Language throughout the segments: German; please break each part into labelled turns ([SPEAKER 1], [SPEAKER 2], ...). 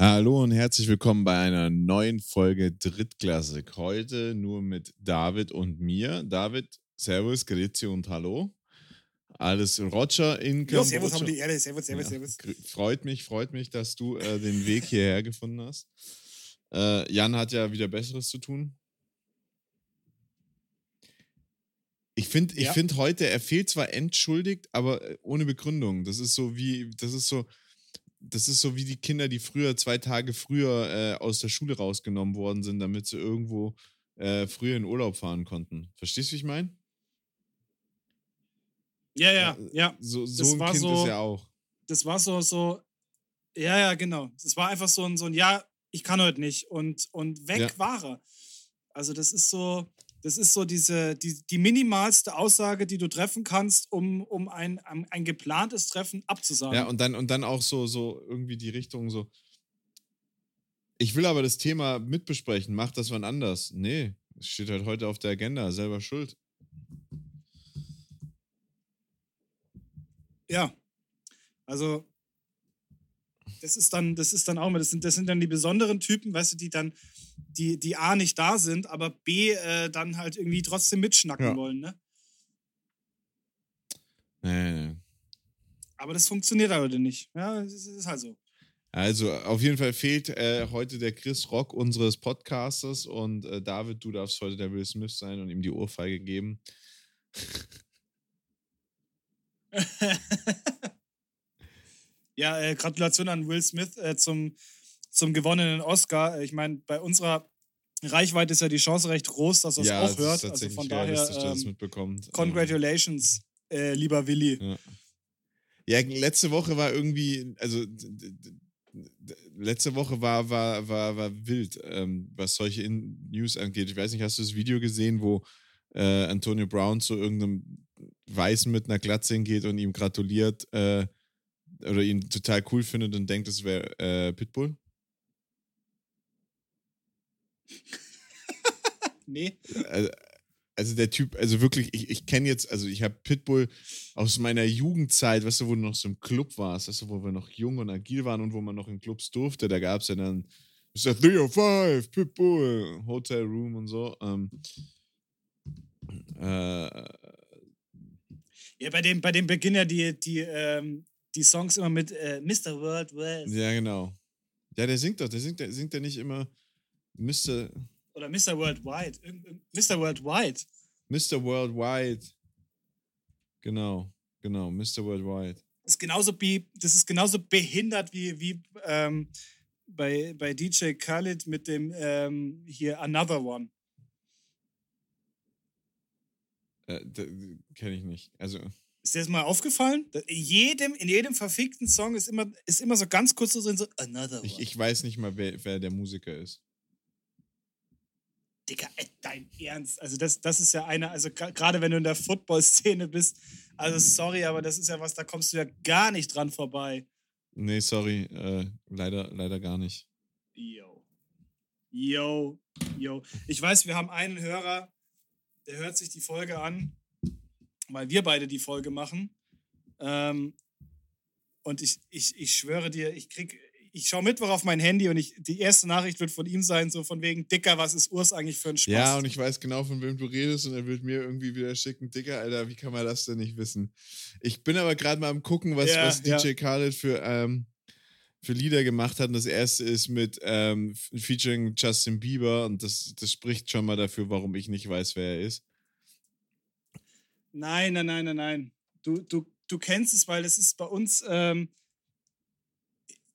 [SPEAKER 1] Hallo und herzlich willkommen bei einer neuen Folge Drittklassik. Heute nur mit David und mir. David, Servus, Grüezi und Hallo. Alles Roger in
[SPEAKER 2] Jo, servus, haben die Erde. Servus, servus,
[SPEAKER 1] Ja,
[SPEAKER 2] servus.
[SPEAKER 1] Freut mich, freut mich, dass du äh, den Weg hierher gefunden hast. Äh, Jan hat ja wieder Besseres zu tun. Ich finde ich
[SPEAKER 2] Ja.
[SPEAKER 1] find heute, er fehlt zwar entschuldigt, aber äh, ohne Begründung. Das ist so wie, das ist so, das ist so wie die Kinder, die früher, zwei Tage früher äh, aus der Schule rausgenommen worden sind, damit sie irgendwo äh, früher in Urlaub fahren konnten. Verstehst du, wie ich meine?
[SPEAKER 2] Ja, ja, ja.
[SPEAKER 1] So,
[SPEAKER 2] Das
[SPEAKER 1] so ein
[SPEAKER 2] war
[SPEAKER 1] Kind
[SPEAKER 2] so-
[SPEAKER 1] ist er auch.
[SPEAKER 2] Das war so, so. Ja, ja, genau. Das war einfach so ein, so ein Ja, ich kann heute nicht. Und, und weg
[SPEAKER 1] Ja.
[SPEAKER 2] war er. Also, das ist so. Das ist so diese, die, die minimalste Aussage, die du treffen kannst, um, um ein, ein, ein geplantes Treffen abzusagen.
[SPEAKER 1] Ja, und dann, und dann auch so, so irgendwie die Richtung so. Ich will aber das Thema mitbesprechen. Mach das wann anders. Nee, es steht halt heute auf der Agenda. Selber schuld.
[SPEAKER 2] Ja. Also, das ist dann, das ist dann auch mal, das sind, das sind dann die besonderen Typen, weißt du, die dann, die, die A nicht da sind, aber B äh, dann halt irgendwie trotzdem mitschnacken
[SPEAKER 1] Ja.
[SPEAKER 2] wollen, ne?
[SPEAKER 1] Nee, nee.
[SPEAKER 2] Aber das funktioniert heute nicht. Ja, es ist, es ist halt so.
[SPEAKER 1] Also, auf jeden Fall fehlt äh, heute der Chris Rock unseres Podcasters und äh, David, du darfst heute der Will Smith sein und ihm die Ohrfeige geben.
[SPEAKER 2] ja, äh, Gratulation an Will Smith äh, zum, zum gewonnenen Oscar. Äh, Ich meine, bei unserer Reichweite ist ja die Chance recht groß, dass er es
[SPEAKER 1] ja,
[SPEAKER 2] auch hört.
[SPEAKER 1] ist
[SPEAKER 2] Also von daher,
[SPEAKER 1] er
[SPEAKER 2] ähm,
[SPEAKER 1] mitbekommt.
[SPEAKER 2] congratulations, äh, lieber Willi.
[SPEAKER 1] Ja. Ja, letzte Woche war irgendwie, also letzte Woche war, war, war, war wild, ähm, was solche In News angeht. Ich weiß nicht, hast du das Video gesehen, wo äh, Antonio Brown zu irgendeinem Weißen mit einer Glatze hingeht und ihm gratuliert äh, oder ihn total cool findet und denkt, es wäre äh, Pitbull?
[SPEAKER 2] Nee.
[SPEAKER 1] also, also der Typ, also wirklich, ich, ich kenne jetzt, also ich habe Pitbull aus meiner Jugendzeit, weißt du, wo du noch so im Club warst, weißt du, wo wir noch jung und agil waren und wo man noch in Clubs durfte, da gab es ja dann Mr. 305, Pitbull, Hotel Room und so. Ähm, äh,
[SPEAKER 2] Ja, bei dem, bei dem beginnen ja die, die, ähm, die Songs immer mit äh, Mr. World West
[SPEAKER 1] ja, genau. Ja, der singt doch, der singt, der singt ja nicht immer Mr.
[SPEAKER 2] oder Mr. Worldwide. Mr. Worldwide.
[SPEAKER 1] Mr. Worldwide. Genau, genau, Mr. Worldwide.
[SPEAKER 2] Das ist genauso, be, das ist genauso behindert wie, wie ähm, bei, bei DJ Khaled mit dem ähm, hier Another One.
[SPEAKER 1] Äh, Kenne ich nicht. Also.
[SPEAKER 2] Ist dir das mal aufgefallen? In jedem, in jedem verfickten Song ist immer, ist immer so ganz kurz so so Another One.
[SPEAKER 1] Ich, ich weiß nicht mal, wer, wer der Musiker ist.
[SPEAKER 2] Digga, ey, dein Ernst. Also das, das ist ja einer, also gerade wenn du in der Football-Szene bist, also sorry, aber das ist ja was, da kommst du ja gar nicht dran vorbei.
[SPEAKER 1] Nee, sorry, äh, leider, leider gar nicht.
[SPEAKER 2] Yo. Yo. Yo. Ich weiß, wir haben einen Hörer, der hört sich die Folge an, weil wir beide die Folge machen. Ähm, und ich, ich, ich schwöre dir, ich krieg, ich schaue Mittwoch auf mein Handy und ich, die erste Nachricht wird von ihm sein, so von wegen, Dicker, was ist Urs eigentlich für ein Spaß?
[SPEAKER 1] Ja, und ich weiß genau, von wem du redest und er wird mir irgendwie wieder schicken, Dicker, Alter, wie kann man das denn nicht wissen? Ich bin aber gerade mal am gucken, was,
[SPEAKER 2] Ja,
[SPEAKER 1] was DJ Khaled für, ähm, für Lieder gemacht hat. Und das erste ist mit ähm, featuring Justin Bieber und das, das spricht schon mal dafür, warum ich nicht weiß, wer er ist.
[SPEAKER 2] Nein, nein, nein, nein, nein. Du, du, du kennst es, weil das ist bei uns, ähm,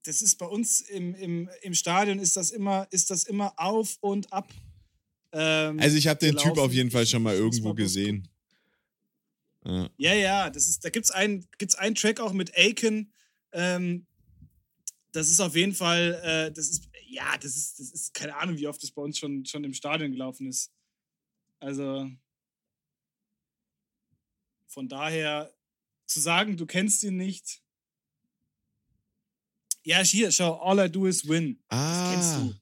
[SPEAKER 2] das ist bei uns im, im, im Stadion ist das immer, ist das immer auf und ab. Ähm,
[SPEAKER 1] Also ich habe den Typ
[SPEAKER 2] gelaufen.
[SPEAKER 1] auf jeden Fall schon mal irgendwo gesehen. Ja.
[SPEAKER 2] Ja, ja, das ist, da gibt es einen, gibt's einen Track auch mit Aiken. Ähm, das ist auf jeden Fall, äh, das ist, ja, das ist, das ist, keine Ahnung, wie oft das bei uns schon, schon im Stadion gelaufen ist. Also von daher zu sagen, du kennst ihn nicht. Ja, hier, schau, all I do is win.
[SPEAKER 1] Ah,
[SPEAKER 2] Kennst du.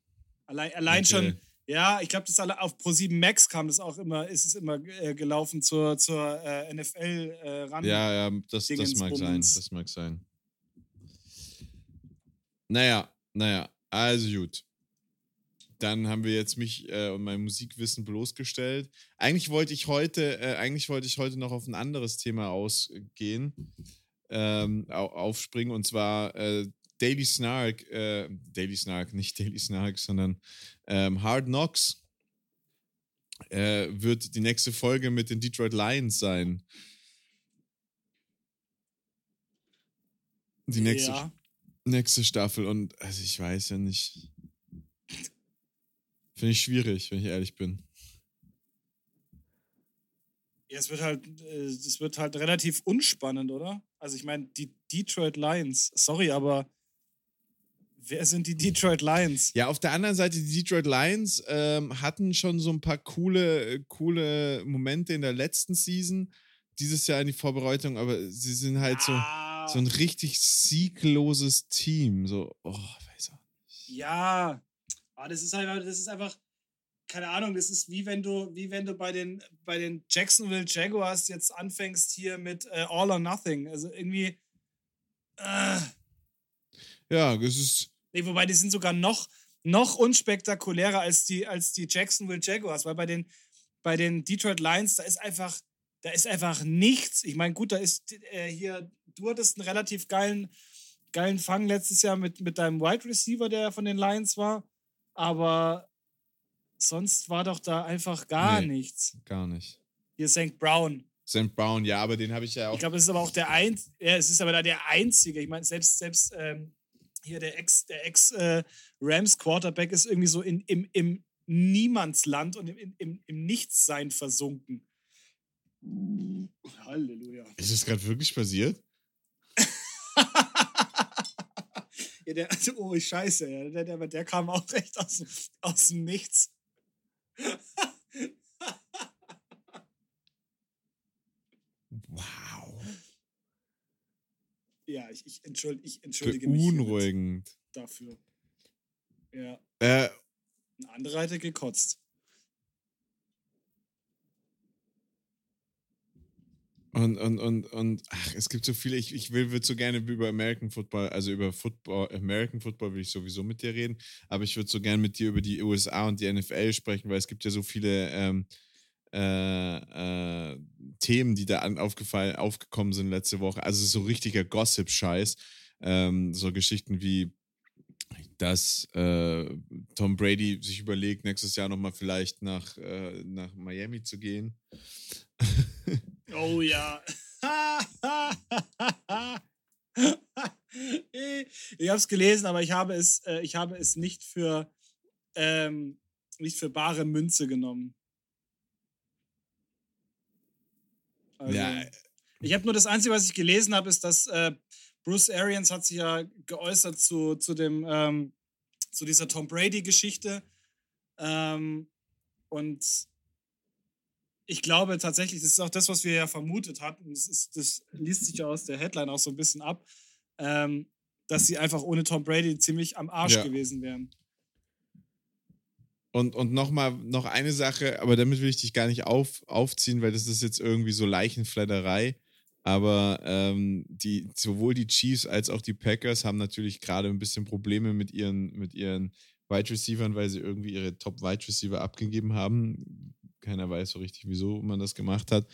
[SPEAKER 2] Allein, allein
[SPEAKER 1] okay.
[SPEAKER 2] schon, ja, ich glaube, das alle auf Pro7 Max kam das auch immer, ist es immer äh, gelaufen zur, zur äh, NFL äh, ran.
[SPEAKER 1] Ja, ja, das, das mag sein. Das mag sein. Naja, naja. Also gut. Dann haben wir jetzt mich äh, und mein Musikwissen bloßgestellt. Eigentlich wollte ich heute, äh, eigentlich wollte ich heute noch auf ein anderes Thema ausgehen, ähm, aufspringen und zwar äh, Daily Snark, äh, Daily Snark, nicht Daily Snark, sondern ähm, Hard Knocks äh, wird die nächste Folge mit den Detroit Lions sein. Die nächste, ja. nächste Staffel und also ich weiß ja nicht. Finde ich schwierig, wenn ich ehrlich bin.
[SPEAKER 2] Ja, es wird halt, äh, es wird halt relativ unspannend, oder? Also ich meine, die Detroit Lions, sorry, aber wer sind die Detroit Lions?
[SPEAKER 1] Ja, auf der anderen Seite, die Detroit Lions ähm, hatten schon so ein paar coole, coole Momente in der letzten Season, dieses Jahr in die Vorbereitung, aber sie sind halt ah. so, so ein richtig siegloses Team. So, oh, weiß auch
[SPEAKER 2] nicht. Ja, aber das ist einfach, das ist einfach, keine Ahnung, das ist wie wenn du, wie wenn du bei den, bei den Jacksonville Jaguars jetzt anfängst hier mit äh, All or Nothing. Also irgendwie. Äh.
[SPEAKER 1] Ja, das ist.
[SPEAKER 2] Nee, wobei die sind sogar noch, noch unspektakulärer als die, als die Jacksonville Jaguars, weil bei den, bei den Detroit Lions, da ist einfach, da ist einfach nichts. Ich meine, gut, da ist äh, hier, du hattest einen relativ geilen, geilen Fang letztes Jahr mit, mit deinem Wide Receiver, der von den Lions war. Aber sonst war doch da einfach gar nee, nichts.
[SPEAKER 1] Gar nicht.
[SPEAKER 2] Hier St. Brown.
[SPEAKER 1] St. Brown, ja, aber den habe ich ja auch.
[SPEAKER 2] Ich glaube, es ist aber auch der ein, ja, es ist aber da der einzige. Ich meine, selbst, selbst ähm, hier der Ex, der Ex äh, Rams Quarterback ist irgendwie so in, im, im Niemandsland und im, im, im Nichtssein versunken. Halleluja.
[SPEAKER 1] Ist das gerade wirklich passiert?
[SPEAKER 2] Ja, der, oh, scheiße, der, der, der kam auch recht aus, aus dem Nichts.
[SPEAKER 1] wow.
[SPEAKER 2] Ja, ich, ich, entschuldige, ich entschuldige
[SPEAKER 1] mich
[SPEAKER 2] dafür. Ja.
[SPEAKER 1] Äh,
[SPEAKER 2] Ein anderer hätte gekotzt.
[SPEAKER 1] Und, und, und, und ach, es gibt so viele, ich, ich will, würde so gerne über American Football, also über Football, American Football will ich sowieso mit dir reden, aber ich würde so gerne mit dir über die USA und die NFL sprechen, weil es gibt ja so viele ähm, äh, äh, Themen, die da an, aufgefallen, aufgekommen sind letzte Woche. Also so richtiger Gossip-Scheiß. Ähm, so Geschichten wie, dass äh, Tom Brady sich überlegt, nächstes Jahr nochmal vielleicht nach, äh, nach Miami zu gehen.
[SPEAKER 2] Oh ja. ich habe es gelesen, aber ich habe es, äh, ich habe es nicht für, ähm, nicht für bare Münze genommen. Also, ja. Ich habe nur das Einzige, was ich gelesen habe, ist, dass äh, Bruce Arians hat sich ja geäußert zu, zu dem ähm, zu dieser Tom Brady-Geschichte. Ähm, und ich glaube tatsächlich, das ist auch das, was wir ja vermutet hatten. Das, ist, das liest sich ja aus der Headline auch so ein bisschen ab, ähm, dass sie einfach ohne Tom Brady ziemlich am Arsch ja. gewesen wären.
[SPEAKER 1] Und, und nochmal, noch eine Sache, aber damit will ich dich gar nicht auf, aufziehen, weil das ist jetzt irgendwie so Leichenfledderei. Aber ähm, die, sowohl die Chiefs als auch die Packers haben natürlich gerade ein bisschen Probleme mit ihren, mit ihren Wide Receivers, weil sie irgendwie ihre Top Wide Receiver abgegeben haben keiner weiß so richtig, wieso man das gemacht hat.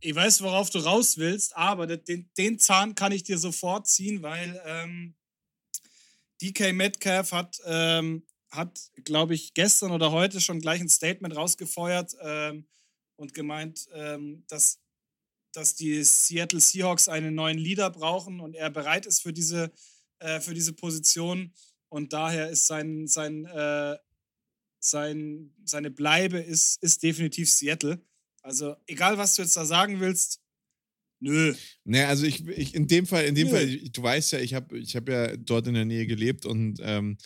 [SPEAKER 2] Ich weiß, worauf du raus willst, aber den, den Zahn kann ich dir sofort ziehen, weil ähm, DK Metcalf hat, ähm, hat glaube ich, gestern oder heute schon gleich ein Statement rausgefeuert ähm, und gemeint, ähm, dass, dass die Seattle Seahawks einen neuen Leader brauchen und er bereit ist für diese, äh, für diese Position. Und daher ist sein, sein äh, sein, seine Bleibe ist, ist definitiv Seattle. Also egal, was du jetzt da sagen willst, nö.
[SPEAKER 1] Naja, also ich, ich in dem Fall, in dem nö. Fall, du weißt ja, ich habe ich hab ja dort in der Nähe gelebt und ähm,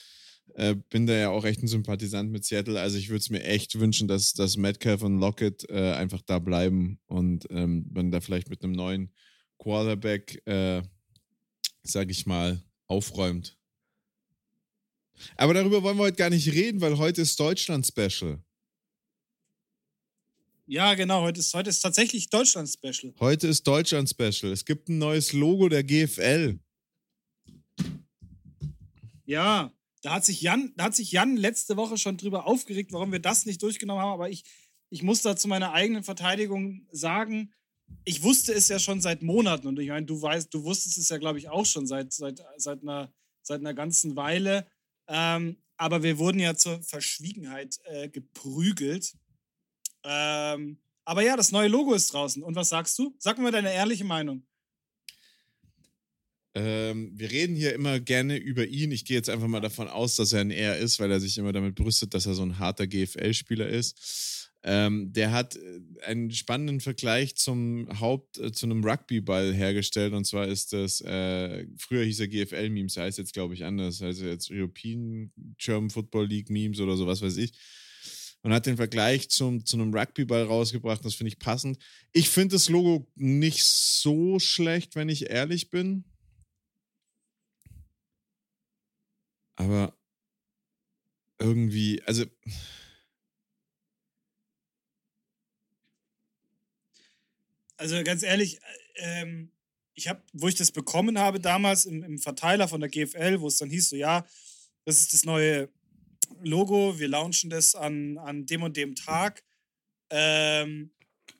[SPEAKER 1] äh, bin da ja auch echt ein Sympathisant mit Seattle. Also ich würde es mir echt wünschen, dass, dass Metcalf und Lockett äh, einfach da bleiben und ähm, wenn da vielleicht mit einem neuen Quarterback, äh, sag ich mal, aufräumt. Aber darüber wollen wir heute gar nicht reden, weil heute ist Deutschland-Special.
[SPEAKER 2] Ja, genau. Heute ist, heute ist tatsächlich Deutschland-Special.
[SPEAKER 1] Heute ist Deutschland-Special. Es gibt ein neues Logo der GFL.
[SPEAKER 2] Ja, Da hat sich Jan, da hat sich Jan letzte Woche schon drüber aufgeregt, warum wir das nicht durchgenommen haben. Aber ich, ich muss da zu meiner eigenen Verteidigung sagen, ich wusste es ja schon seit Monaten und ich meine, du weißt, du wusstest es ja, glaube ich, auch schon seit, seit, seit, einer, seit einer ganzen Weile. Ähm, aber wir wurden ja zur Verschwiegenheit äh, geprügelt. Ähm, aber ja, das neue Logo ist draußen. Und was sagst du? Sag mir deine ehrliche Meinung.
[SPEAKER 1] Ähm, wir reden hier immer gerne über ihn. Ich gehe jetzt einfach mal davon aus, dass er ein Er ist, weil er sich immer damit brüstet, dass er so ein harter GFL-Spieler ist. Ähm, der hat äh, einen spannenden Vergleich zum Haupt, äh, zu einem Rugbyball hergestellt. Und zwar ist das, äh, früher hieß er GFL-Memes, heißt jetzt, glaube ich, anders. Heißt jetzt European German Football League Memes oder so, was weiß ich. Und hat den Vergleich zum, zu einem Rugbyball rausgebracht. Das finde ich passend. Ich finde das Logo nicht so schlecht, wenn ich ehrlich bin. Aber irgendwie, also.
[SPEAKER 2] Also ganz ehrlich, äh, ähm, ich habe, wo ich das bekommen habe damals im, im Verteiler von der GFL, wo es dann hieß, so ja, das ist das neue Logo, wir launchen das an, an dem und dem Tag. Ähm,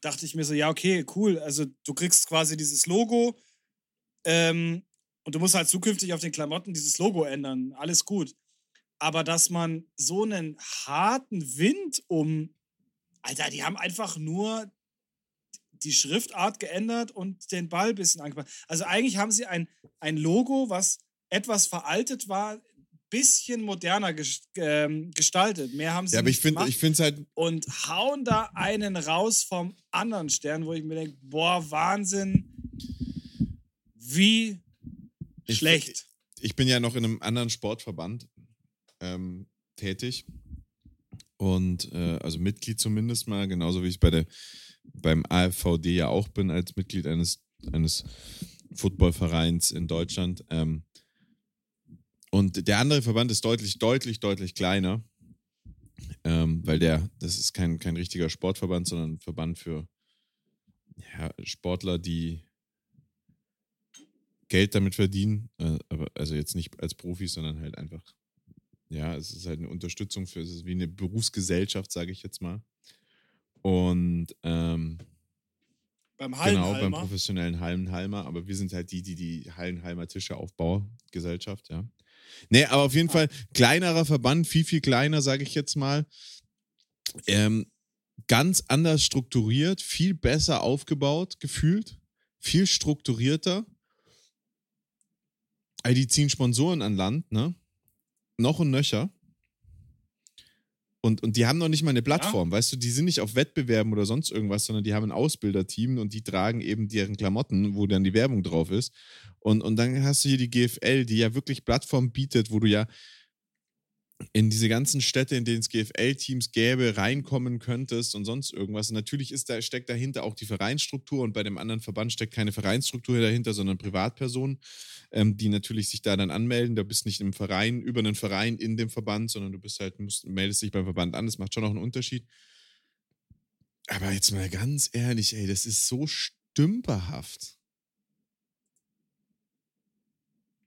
[SPEAKER 2] dachte ich mir so, ja, okay, cool. Also du kriegst quasi dieses Logo ähm, und du musst halt zukünftig auf den Klamotten dieses Logo ändern. Alles gut. Aber dass man so einen harten Wind um. Alter, die haben einfach nur die Schriftart geändert und den Ball ein bisschen angepasst. Also eigentlich haben sie ein, ein Logo, was etwas veraltet war, bisschen moderner ähm, gestaltet. Mehr haben sie
[SPEAKER 1] ja, aber ich finde, ich finde es halt
[SPEAKER 2] und hauen da einen raus vom anderen Stern, wo ich mir denke, boah, Wahnsinn, wie
[SPEAKER 1] ich,
[SPEAKER 2] schlecht.
[SPEAKER 1] Ich bin ja noch in einem anderen Sportverband ähm, tätig und äh, also Mitglied zumindest mal, genauso wie ich bei der beim AFVD ja auch bin als Mitglied eines eines Footballvereins in Deutschland. Ähm, und der andere Verband ist deutlich, deutlich, deutlich kleiner, ähm, weil der, das ist kein, kein richtiger Sportverband, sondern ein Verband für ja, Sportler, die Geld damit verdienen, äh, aber also jetzt nicht als Profis, sondern halt einfach, ja, es ist halt eine Unterstützung für, es ist wie eine Berufsgesellschaft, sage ich jetzt mal. Und ähm,
[SPEAKER 2] beim Hallenhalmer.
[SPEAKER 1] Genau, beim professionellen Hallenhalmer, aber wir sind halt die, die die Hallenhalmer Tische Gesellschaft, ja. Nee, aber auf jeden Fall kleinerer Verband, viel, viel kleiner, sage ich jetzt mal. Ähm, ganz anders strukturiert, viel besser aufgebaut, gefühlt, viel strukturierter. Also die ziehen Sponsoren an Land, ne? Noch und nöcher. Und, und die haben noch nicht mal eine Plattform, ja. weißt du, die sind nicht auf Wettbewerben oder sonst irgendwas, sondern die haben ein Ausbilderteam und die tragen eben deren Klamotten, wo dann die Werbung drauf ist. Und, und dann hast du hier die GFL, die ja wirklich Plattform bietet, wo du ja in diese ganzen Städte, in denen es GFL-Teams gäbe, reinkommen könntest und sonst irgendwas. Und natürlich ist da, steckt dahinter auch die Vereinsstruktur und bei dem anderen Verband steckt keine Vereinsstruktur dahinter, sondern Privatpersonen, ähm, die natürlich sich da dann anmelden. Du bist nicht im Verein, über einen Verein in dem Verband, sondern du bist halt, musst, meldest dich beim Verband an. Das macht schon auch einen Unterschied. Aber jetzt mal ganz ehrlich, ey, das ist so stümperhaft.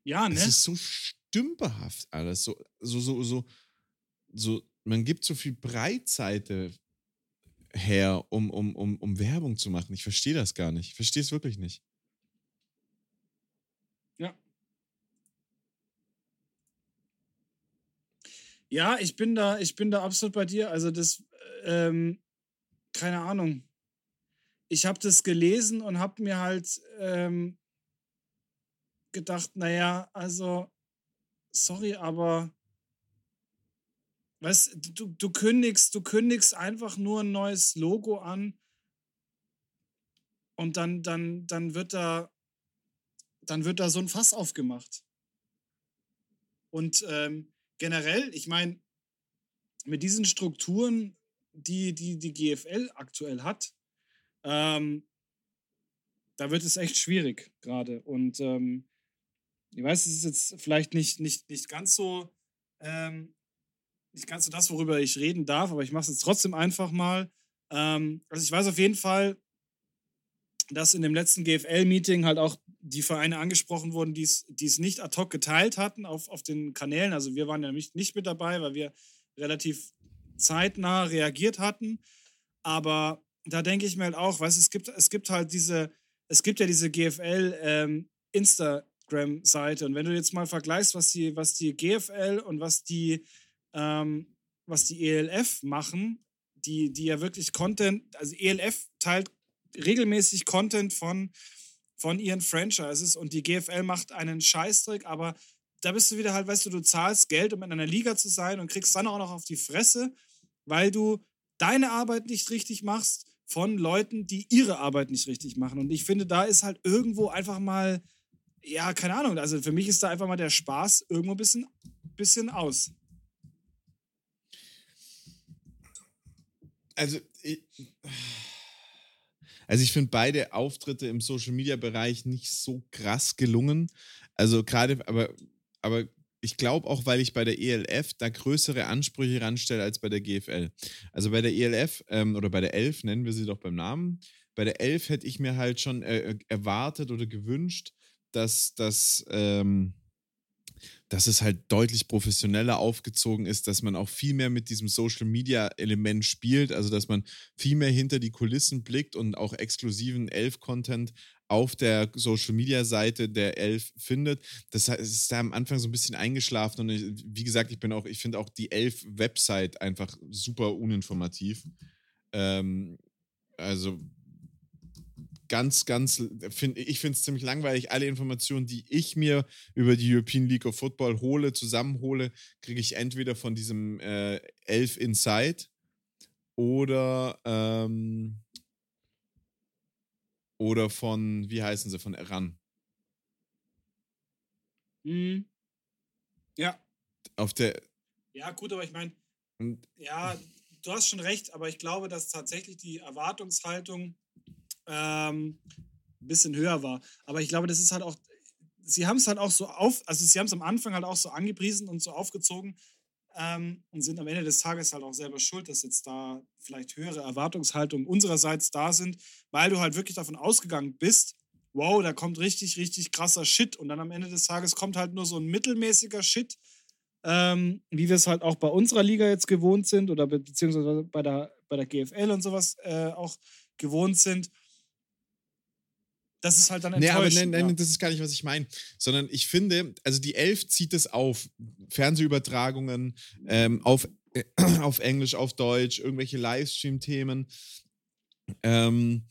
[SPEAKER 2] Ja, ne?
[SPEAKER 1] Das ist so stümperhaft alles. So, so, so, so, so, man gibt so viel Breitseite her, um, um, um, um Werbung zu machen. Ich verstehe das gar nicht. Ich verstehe es wirklich nicht.
[SPEAKER 2] Ja. Ja, ich bin da, ich bin da absolut bei dir. Also das, ähm, keine Ahnung. Ich habe das gelesen und habe mir halt ähm, gedacht, naja, also, sorry, aber weißt du, du kündigst, du kündigst einfach nur ein neues Logo an und dann, dann, dann wird da, dann wird da so ein Fass aufgemacht. Und ähm, generell, ich meine, mit diesen Strukturen, die, die die GFL aktuell hat, ähm, da wird es echt schwierig gerade. Und ähm, ich weiß, es ist jetzt vielleicht nicht, nicht, nicht ganz so, ähm, nicht ganz so das, worüber ich reden darf, aber ich mache es jetzt trotzdem einfach mal. Ähm, also ich weiß auf jeden Fall, dass in dem letzten GFL-Meeting halt auch die Vereine angesprochen wurden, die es nicht ad hoc geteilt hatten auf, auf den Kanälen. Also wir waren ja nicht, nicht mit dabei, weil wir relativ zeitnah reagiert hatten. Aber da denke ich mir halt auch, weißt es gibt, es gibt halt diese, es gibt ja diese GFL ähm, Instagram-Seite. Und wenn du jetzt mal vergleichst, was die, was die GFL und was die, ähm, was die ELF machen, die, die ja wirklich Content, also ELF teilt regelmäßig Content von von ihren Franchises und die GFL macht einen Scheißdreck, aber da bist du wieder halt, weißt du, du zahlst Geld, um in einer Liga zu sein und kriegst dann auch noch auf die Fresse, weil du deine Arbeit nicht richtig machst von Leuten, die ihre Arbeit nicht richtig machen. Und ich finde, da ist halt irgendwo einfach mal, ja, keine Ahnung, also für mich ist da einfach mal der Spaß irgendwo ein bisschen, bisschen aus.
[SPEAKER 1] Also, ich, also ich finde beide Auftritte im Social Media Bereich nicht so krass gelungen. Also gerade, aber, aber ich glaube auch, weil ich bei der ELF da größere Ansprüche ranstelle als bei der GFL. Also bei der ELF ähm, oder bei der 11, nennen wir sie doch beim Namen. Bei der 11 hätte ich mir halt schon äh, erwartet oder gewünscht, dass das. Ähm, dass es halt deutlich professioneller aufgezogen ist, dass man auch viel mehr mit diesem Social Media Element spielt, also dass man viel mehr hinter die Kulissen blickt und auch exklusiven Elf-Content auf der Social Media Seite der Elf findet. Das ist da am Anfang so ein bisschen eingeschlafen und ich, wie gesagt, ich bin auch, ich finde auch die Elf Website einfach super uninformativ. Ähm, also ganz, ganz, find, ich finde es ziemlich langweilig. Alle Informationen, die ich mir über die European League of Football hole, zusammenhole, kriege ich entweder von diesem äh, Elf Inside oder, ähm, oder von, wie heißen sie, von Ran.
[SPEAKER 2] Mhm. Ja.
[SPEAKER 1] Auf der.
[SPEAKER 2] Ja, gut, aber ich meine, ja, du hast schon recht, aber ich glaube, dass tatsächlich die Erwartungshaltung ähm, ein bisschen höher war. Aber ich glaube, das ist halt auch, sie haben es halt auch so auf, also sie haben es am Anfang halt auch so angepriesen und so aufgezogen ähm, und sind am Ende des Tages halt auch selber schuld, dass jetzt da vielleicht höhere Erwartungshaltungen unsererseits da sind, weil du halt wirklich davon ausgegangen bist, wow, da kommt richtig, richtig krasser Shit und dann am Ende des Tages kommt halt nur so ein mittelmäßiger Shit, ähm, wie wir es halt auch bei unserer Liga jetzt gewohnt sind oder be beziehungsweise bei der, bei der GFL und sowas äh, auch gewohnt sind das ist halt dann
[SPEAKER 1] enttäuschend. Nee, aber nein, nein, ja. das ist gar nicht, was ich meine. Sondern ich finde, also die Elf zieht es auf. Fernsehübertragungen ähm, auf, äh, auf Englisch, auf Deutsch, irgendwelche Livestream-Themen. Ähm,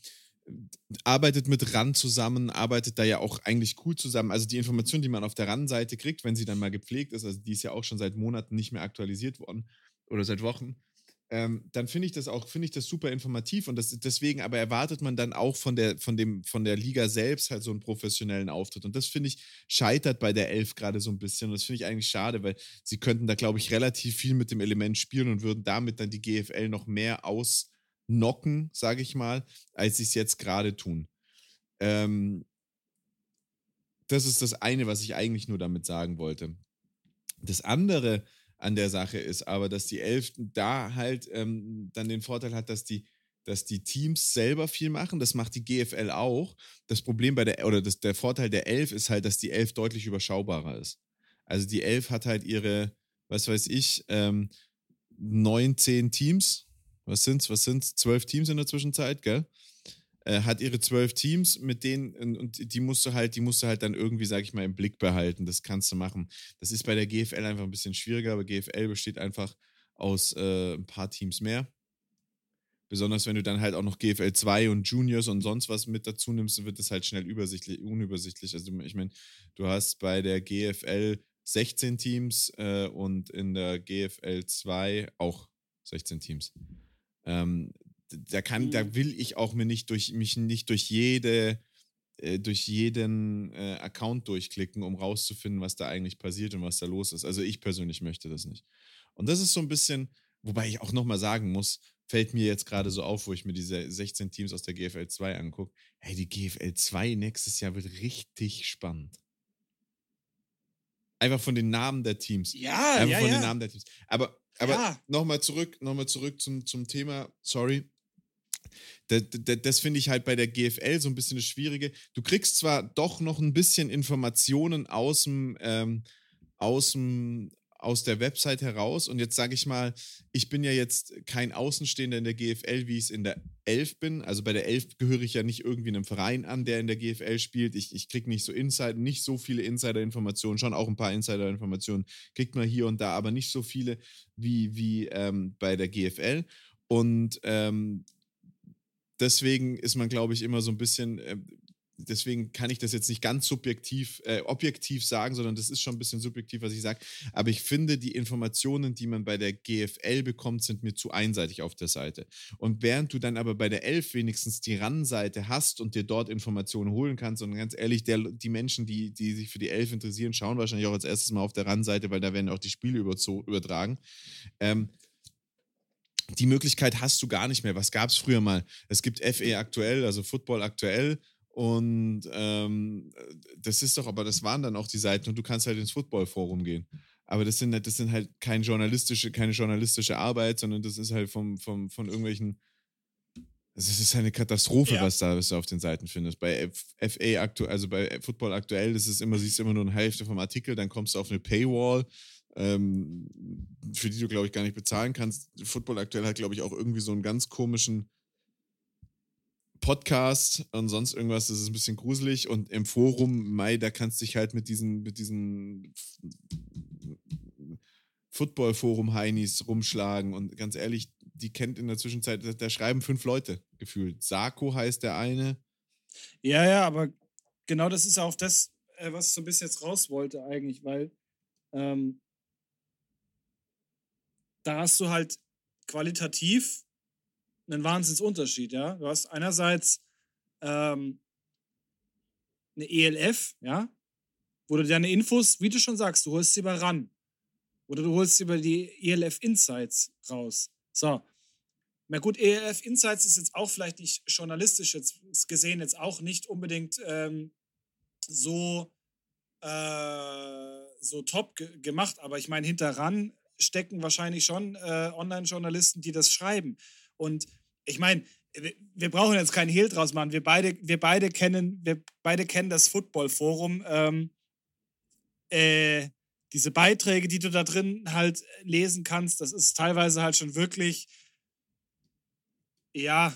[SPEAKER 1] arbeitet mit RAN zusammen, arbeitet da ja auch eigentlich cool zusammen. Also die Information, die man auf der RAN-Seite kriegt, wenn sie dann mal gepflegt ist, also die ist ja auch schon seit Monaten nicht mehr aktualisiert worden oder seit Wochen, ähm, dann finde ich das auch, finde ich das super informativ und das, deswegen aber erwartet man dann auch von der, von dem, von der Liga selbst halt so einen professionellen Auftritt. Und das finde ich scheitert bei der Elf gerade so ein bisschen. Und das finde ich eigentlich schade, weil sie könnten da, glaube ich, relativ viel mit dem Element spielen und würden damit dann die GFL noch mehr ausnocken, sage ich mal, als sie es jetzt gerade tun. Ähm, das ist das eine, was ich eigentlich nur damit sagen wollte. Das andere, an der Sache ist, aber dass die Elf da halt ähm, dann den Vorteil hat, dass die, dass die Teams selber viel machen. Das macht die GFL auch. Das Problem bei der, oder das, der Vorteil der Elf ist halt, dass die Elf deutlich überschaubarer ist. Also die Elf hat halt ihre, was weiß ich, ähm, neun, zehn Teams. Was sind's? Was sind's? Zwölf Teams in der Zwischenzeit, gell? Äh, hat ihre zwölf Teams, mit denen, und die musst du halt, die musst du halt dann irgendwie, sag ich mal, im Blick behalten. Das kannst du machen. Das ist bei der GFL einfach ein bisschen schwieriger, aber GFL besteht einfach aus äh, ein paar Teams mehr. Besonders wenn du dann halt auch noch GFL 2 und Juniors und sonst was mit dazu nimmst, wird es halt schnell übersichtlich, unübersichtlich. Also ich meine, du hast bei der GFL 16 Teams äh, und in der GFL 2 auch 16 Teams. Ähm, da kann, mhm. da will ich auch mir nicht durch mich nicht durch jede äh, durch jeden äh, Account durchklicken, um rauszufinden, was da eigentlich passiert und was da los ist. Also ich persönlich möchte das nicht. Und das ist so ein bisschen, wobei ich auch nochmal sagen muss, fällt mir jetzt gerade so auf, wo ich mir diese 16 Teams aus der GFL 2 angucke. Hey, die GFL 2 nächstes Jahr wird richtig spannend. Einfach von den Namen der Teams.
[SPEAKER 2] Ja,
[SPEAKER 1] Einfach
[SPEAKER 2] ja,
[SPEAKER 1] von
[SPEAKER 2] ja.
[SPEAKER 1] den Namen der Teams. Aber, aber ja. nochmal zurück, noch zurück zum, zum Thema, sorry, das, das, das finde ich halt bei der GFL so ein bisschen das Schwierige. Du kriegst zwar doch noch ein bisschen Informationen aus dem, ähm, aus dem aus der Website heraus. Und jetzt sage ich mal, ich bin ja jetzt kein Außenstehender in der GFL, wie ich es in der Elf bin. Also bei der Elf gehöre ich ja nicht irgendwie einem Verein an, der in der GFL spielt. Ich, ich kriege nicht so Insider, nicht so viele Insider-Informationen, schon auch ein paar Insider-Informationen kriegt man hier und da, aber nicht so viele wie, wie ähm, bei der GFL. Und ähm, deswegen ist man, glaube ich, immer so ein bisschen, äh, deswegen kann ich das jetzt nicht ganz subjektiv, äh, objektiv sagen, sondern das ist schon ein bisschen subjektiv, was ich sage. Aber ich finde, die Informationen, die man bei der GFL bekommt, sind mir zu einseitig auf der Seite. Und während du dann aber bei der 11 wenigstens die RAN-Seite hast und dir dort Informationen holen kannst, und ganz ehrlich, der, die Menschen, die, die sich für die 11 interessieren, schauen wahrscheinlich auch als erstes mal auf der RAN-Seite, weil da werden auch die Spiele übertragen. Ähm, die Möglichkeit hast du gar nicht mehr. Was gab es früher mal? Es gibt FE aktuell, also Football aktuell. Und ähm, das ist doch, aber das waren dann auch die Seiten und du kannst halt ins Football-Forum gehen. Aber das sind, das sind halt keine journalistische, keine journalistische Arbeit, sondern das ist halt vom, vom, von irgendwelchen. Es ist eine Katastrophe, ja. was, da, was du auf den Seiten findest. Bei FA aktuell, also bei Football aktuell, das ist immer, siehst du immer nur eine Hälfte vom Artikel, dann kommst du auf eine Paywall, ähm, für die du, glaube ich, gar nicht bezahlen kannst. Football aktuell hat, glaube ich, auch irgendwie so einen ganz komischen Podcast und sonst irgendwas, das ist ein bisschen gruselig. Und im Forum, Mai, da kannst du dich halt mit diesen, mit diesen Football-Forum-Heinis rumschlagen. Und ganz ehrlich, die kennt in der Zwischenzeit, da schreiben fünf Leute gefühlt. Sarko heißt der eine.
[SPEAKER 2] Ja, ja, aber genau das ist auch das, äh, was ich so ein bisschen jetzt raus wollte, eigentlich, weil ähm, da hast du halt qualitativ einen Wahnsinnsunterschied, ja. Du hast einerseits ähm, eine ELF, ja, wo du deine Infos, wie du schon sagst, du holst sie über RAN. Oder du holst sie über die ELF Insights raus. So. Na gut, ELF Insights ist jetzt auch vielleicht nicht journalistisch jetzt gesehen, jetzt auch nicht unbedingt ähm, so, äh, so top ge gemacht, aber ich meine, hinter RAN stecken wahrscheinlich schon äh, Online-Journalisten, die das schreiben. Und ich meine, wir brauchen jetzt keinen Hehl draus machen. Wir beide, wir beide kennen, wir beide kennen das Football-Forum. Ähm, äh, diese Beiträge, die du da drin halt lesen kannst, das ist teilweise halt schon wirklich, ja,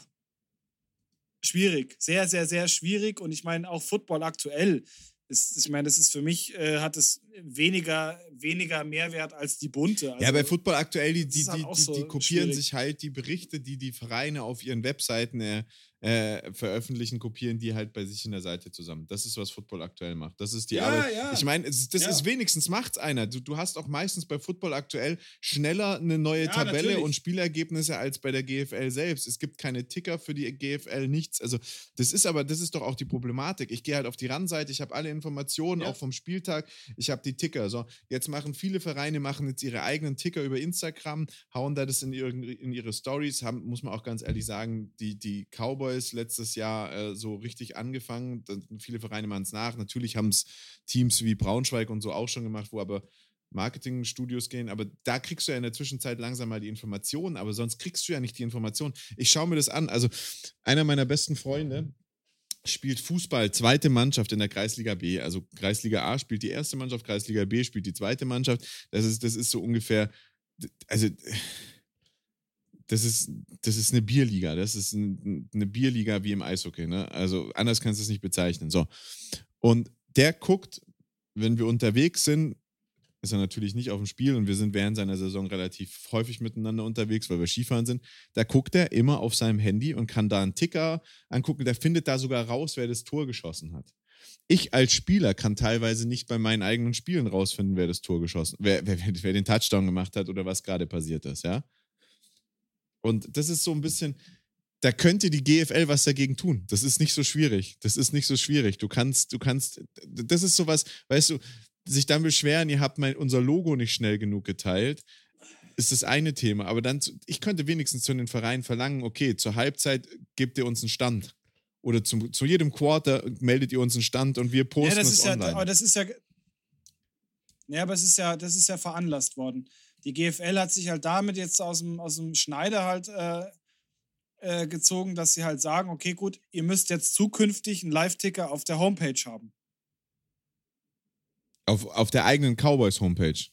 [SPEAKER 2] schwierig. Sehr, sehr, sehr schwierig. Und ich meine, auch Football aktuell ist, ich meine, das ist für mich, äh, hat es weniger, weniger Mehrwert als die bunte.
[SPEAKER 1] Also, ja, bei Football aktuell, die, die, halt die, die, die kopieren schwierig. sich halt die Berichte, die die Vereine auf ihren Webseiten äh, äh, veröffentlichen, kopieren die halt bei sich in der Seite zusammen. Das ist, was Football aktuell macht. Das ist die ja, Arbeit. Ja. Ich meine, das ja. ist wenigstens macht's einer. Du, du hast auch meistens bei Football aktuell schneller eine neue Tabelle natürlich. und Spielergebnisse als bei der GFL selbst. Es gibt keine Ticker für die GFL, nichts. Also, das ist aber, das ist doch auch die Problematik. Ich gehe halt auf die Randseite, ich habe alle Informationen, auch vom Spieltag, ich habe die Ticker. So, jetzt machen viele Vereine machen jetzt ihre eigenen Ticker über Instagram, hauen da das in ihre, in ihre Stories, haben, muss man auch ganz ehrlich sagen, die, die Cowboys Cowboys letztes Jahr äh, so richtig angefangen. viele Vereine machen es nach. Natürlich haben es Teams wie Braunschweig und so auch schon gemacht, wo aber Marketingstudios gehen, aber da kriegst du ja in der Zwischenzeit langsam mal die Informationen, aber sonst kriegst du ja nicht die Informationen. Ich schaue mir das an. Also einer meiner besten Freunde spielt Fußball, zweite Mannschaft in der Kreisliga B. Also Kreisliga A spielt die erste Mannschaft, Kreisliga B spielt die zweite Mannschaft. Das ist, das ist so ungefähr, also das ist, das ist eine Bierliga. Das ist eine Bierliga wie im Eishockey. Ne? Also anders kannst du es nicht bezeichnen. So. Und der guckt, wenn wir unterwegs sind, ist er natürlich nicht auf dem Spiel und wir sind während seiner Saison relativ häufig miteinander unterwegs, weil wir Skifahren sind. Da guckt er immer auf seinem Handy und kann da einen Ticker angucken. Der findet da sogar raus, wer das Tor geschossen hat. Ich als Spieler kann teilweise nicht bei meinen eigenen Spielen rausfinden, wer das Tor geschossen, wer, wer, wer den Touchdown gemacht hat oder was gerade passiert ist, ja. Und das ist so ein bisschen, da könnte die GFL was dagegen tun. Das ist nicht so schwierig. Das ist nicht so schwierig. Du kannst, du kannst, das ist sowas, weißt du, sich dann beschweren, ihr habt mein, unser Logo nicht schnell genug geteilt, ist das eine Thema. Aber dann, ich könnte wenigstens zu den Vereinen verlangen, okay, zur Halbzeit gebt ihr uns einen Stand. Oder zu, zu jedem Quarter meldet ihr uns einen Stand und wir posten ja, das es online.
[SPEAKER 2] Ja, aber das ist ja, ja, aber es ist ja, das ist ja veranlasst worden die GFL hat sich halt damit jetzt aus dem, aus dem Schneider halt äh, äh, gezogen, dass sie halt sagen, okay, gut, ihr müsst jetzt zukünftig einen Live-Ticker auf der Homepage haben.
[SPEAKER 1] Auf, auf der eigenen Cowboys-Homepage.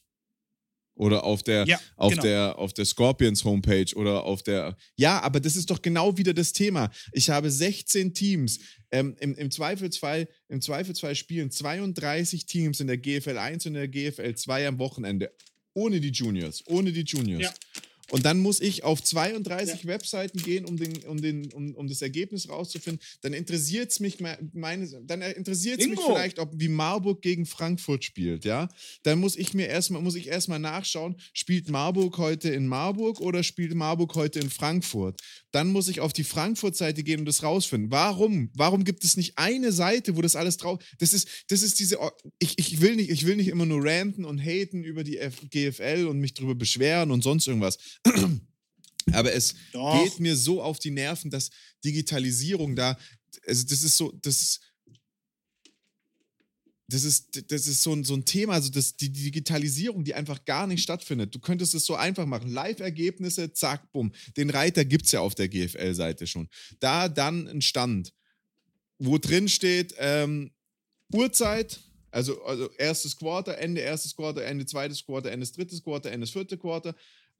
[SPEAKER 1] Oder auf der,
[SPEAKER 2] Ja,
[SPEAKER 1] auf,
[SPEAKER 2] genau.
[SPEAKER 1] der, auf der Scorpions Homepage oder auf der. Ja, aber das ist doch genau wieder das Thema. Ich habe 16 Teams. Ähm, im, im, Zweifelsfall, Im Zweifelsfall spielen 32 Teams in der GFL 1 und in der GFL 2 am Wochenende. Ohne die Juniors. Ohne die Juniors.
[SPEAKER 2] Ja.
[SPEAKER 1] Und dann muss ich auf 32 Webseiten gehen, um, den, um, den, um, um das Ergebnis rauszufinden. Dann interessiert es mich, me- meine, dann interessiert mich vielleicht, ob wie Marburg gegen Frankfurt spielt, ja. Dann muss ich mir erstmal, muss ich erstmal nachschauen, spielt Marburg heute in Marburg oder spielt Marburg heute in Frankfurt? Dann muss ich auf die Frankfurt-Seite gehen und das rausfinden. Warum? Warum gibt es nicht eine Seite, wo das alles drauf? Das ist, das ist diese. Ich, ich, will nicht, ich will nicht immer nur ranten und haten über die F GFL und mich drüber beschweren und sonst irgendwas. Aber es
[SPEAKER 2] Doch.
[SPEAKER 1] geht mir so auf die Nerven, dass Digitalisierung da, also das ist so, das ist, das ist, das ist so ein, so ein Thema, also das, die Digitalisierung, die einfach gar nicht stattfindet. Du könntest es so einfach machen. Live-Ergebnisse, zack, bumm. Den Reiter gibt es ja auf der GFL-Seite schon. Da dann ein Stand, wo drin steht, ähm, Uhrzeit, also, also erstes Quarter, Ende erstes Quarter, Ende zweites Quarter, Ende drittes Quarter, Ende vierte Quarter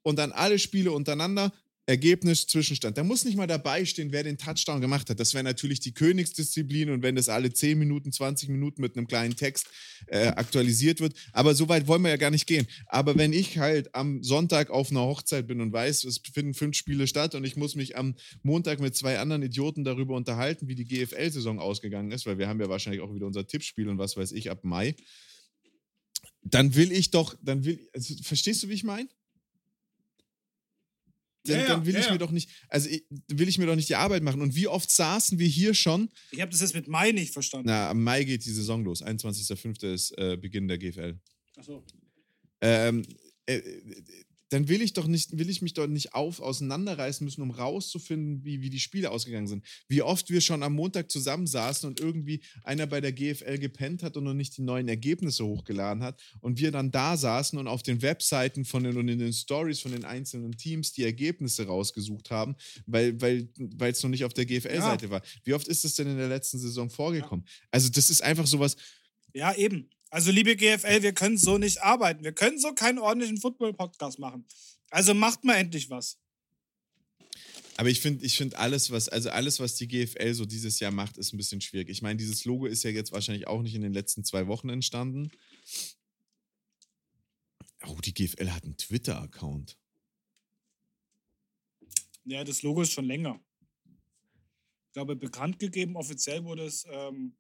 [SPEAKER 1] und dann alle Spiele untereinander. Ergebnis, Zwischenstand. Da muss nicht mal dabei stehen, wer den Touchdown gemacht hat. Das wäre natürlich die Königsdisziplin und wenn das alle 10 Minuten, 20 Minuten mit einem kleinen Text äh, aktualisiert wird. Aber so weit wollen wir ja gar nicht gehen. Aber wenn ich halt am Sonntag auf einer Hochzeit bin und weiß, es finden fünf Spiele statt und ich muss mich am Montag mit zwei anderen Idioten darüber unterhalten, wie die GFL-Saison ausgegangen ist, weil wir haben ja wahrscheinlich auch wieder unser Tippspiel und was weiß ich ab Mai, dann will ich doch, dann will, also, verstehst du, wie ich meine? Dann,
[SPEAKER 2] Ja,
[SPEAKER 1] dann will
[SPEAKER 2] ja,
[SPEAKER 1] ich
[SPEAKER 2] ja.
[SPEAKER 1] mir doch nicht, also will ich mir doch nicht die Arbeit machen. Und wie oft saßen wir hier schon?
[SPEAKER 2] Ich habe das jetzt mit Mai nicht verstanden.
[SPEAKER 1] Na, am Mai geht die Saison los. 21.05. ist äh, Beginn der GFL.
[SPEAKER 2] Achso.
[SPEAKER 1] Ähm, äh, äh, dann will ich doch nicht, will ich mich doch nicht auf auseinanderreißen müssen, um rauszufinden, wie, wie die Spiele ausgegangen sind. Wie oft wir schon am Montag zusammensaßen und irgendwie einer bei der GFL gepennt hat und noch nicht die neuen Ergebnisse hochgeladen hat und wir dann da saßen und auf den Webseiten von den und in den Stories von den einzelnen Teams die Ergebnisse rausgesucht haben, weil weil weil es noch nicht auf der GFL-Seite war. Wie oft ist das denn in der letzten Saison vorgekommen? Also das ist einfach sowas.
[SPEAKER 2] Ja, eben. Also, liebe GFL, wir können so nicht arbeiten. Wir können so keinen ordentlichen Football-Podcast machen. Also macht mal endlich was.
[SPEAKER 1] Aber ich finde, ich finde alles, was, also alles, was die GFL so dieses Jahr macht, ist ein bisschen schwierig. Ich meine, dieses Logo ist ja jetzt wahrscheinlich auch nicht in den letzten zwei Wochen entstanden. Oh, die GFL hat einen Twitter-Account.
[SPEAKER 2] Ja, das Logo ist schon länger. Ich glaube, bekannt gegeben, offiziell wurde es ähm,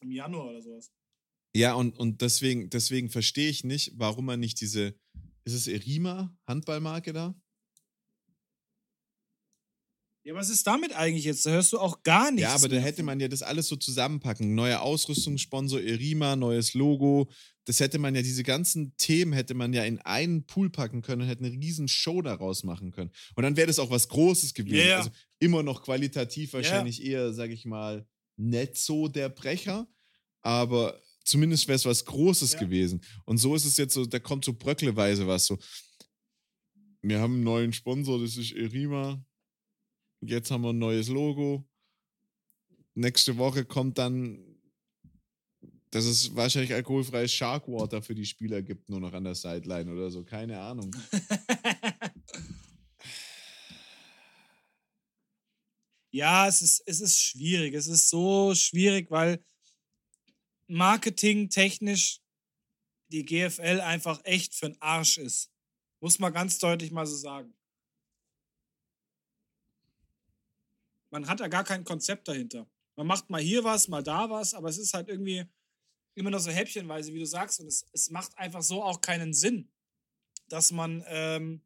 [SPEAKER 2] im Januar oder sowas.
[SPEAKER 1] Ja, und, und deswegen, deswegen verstehe ich nicht, warum man nicht diese, ist es Erima, Handballmarke da?
[SPEAKER 2] Ja, was ist damit eigentlich jetzt? Da hörst du auch gar nichts.
[SPEAKER 1] Ja, aber da hätte man ja das alles so zusammenpacken. Neuer Ausrüstungssponsor Erima, neues Logo. Das hätte man ja, diese ganzen Themen hätte man ja in einen Pool packen können und hätte eine riesen Show daraus machen können. Und dann wäre das auch was Großes gewesen.
[SPEAKER 2] Ja.
[SPEAKER 1] Also immer noch qualitativ wahrscheinlich eher, sag ich mal, nicht so der Brecher, aber zumindest wäre es was Großes
[SPEAKER 2] Ja.
[SPEAKER 1] gewesen. Und so ist es jetzt so, da kommt so bröckleweise was so. Wir haben einen neuen Sponsor, das ist Erima. Jetzt haben wir ein neues Logo. Nächste Woche kommt dann, dass es wahrscheinlich alkoholfreies Sharkwater für die Spieler gibt, nur noch an der Sideline oder so. Keine Ahnung.
[SPEAKER 2] ja, es ist, es ist schwierig. Es ist so schwierig, weil Marketing technisch die GFL einfach echt für den Arsch ist. Muss man ganz deutlich mal so sagen. Man hat da gar kein Konzept dahinter. Man macht mal hier was, mal da was, aber es ist halt irgendwie immer noch so häppchenweise, wie du sagst. Und es, es macht einfach so auch keinen Sinn, dass man, ähm,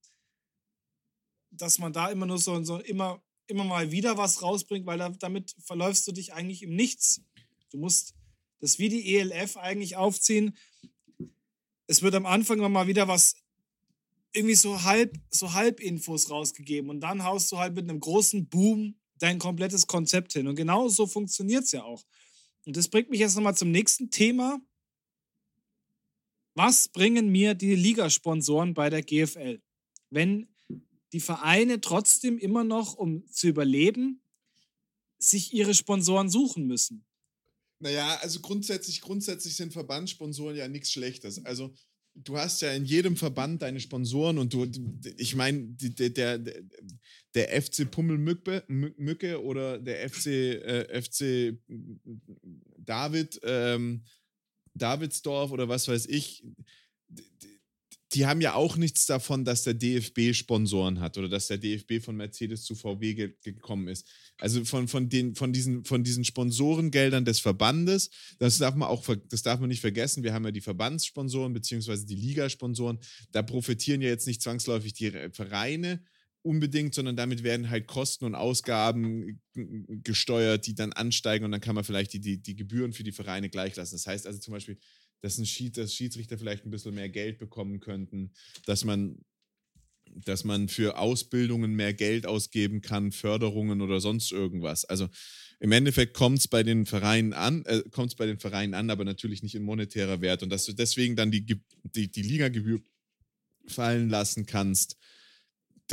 [SPEAKER 2] dass man da immer nur so, so immer, immer mal wieder was rausbringt, weil da, damit verläufst du dich eigentlich im Nichts. Du musst das wie die ELF eigentlich aufziehen. Es wird am Anfang immer mal wieder was irgendwie so halb, so halb Infos rausgegeben und dann haust du halt mit einem großen Boom dein komplettes Konzept hin. Und genau so funktioniert es ja auch. Und das bringt mich jetzt nochmal zum nächsten Thema. Was bringen mir die Ligasponsoren bei der GFL? Wenn die Vereine trotzdem immer noch, um zu überleben, sich ihre Sponsoren suchen müssen.
[SPEAKER 1] Naja, also grundsätzlich, grundsätzlich sind Verbandssponsoren ja nichts Schlechtes. Also du hast ja in jedem Verband deine Sponsoren und du, ich meine, der, der, der FC Pummelmücke Mücke oder der FC, äh, FC David, ähm, Davidsdorf oder was weiß ich, die haben ja auch nichts davon, dass der DFB Sponsoren hat oder dass der DFB von Mercedes zu VW ge gekommen ist. Also von, von, den, von, diesen, von diesen Sponsorengeldern des Verbandes, das darf man auch das darf man nicht vergessen. Wir haben ja die Verbandssponsoren beziehungsweise die Ligasponsoren. Da profitieren ja jetzt nicht zwangsläufig die Vereine unbedingt, sondern damit werden halt Kosten und Ausgaben gesteuert, die dann ansteigen und dann kann man vielleicht die, die, die Gebühren für die Vereine gleich lassen. Das heißt also zum Beispiel, dass, ein Schied, dass Schiedsrichter vielleicht ein bisschen mehr Geld bekommen könnten, dass man, dass man für Ausbildungen mehr Geld ausgeben kann, Förderungen oder sonst irgendwas. Also im Endeffekt kommt es bei den Vereinen an, äh, kommt bei den Vereinen an, aber natürlich nicht in monetärer Wert. Und dass du deswegen dann die, die, die Ligagebühr fallen lassen kannst,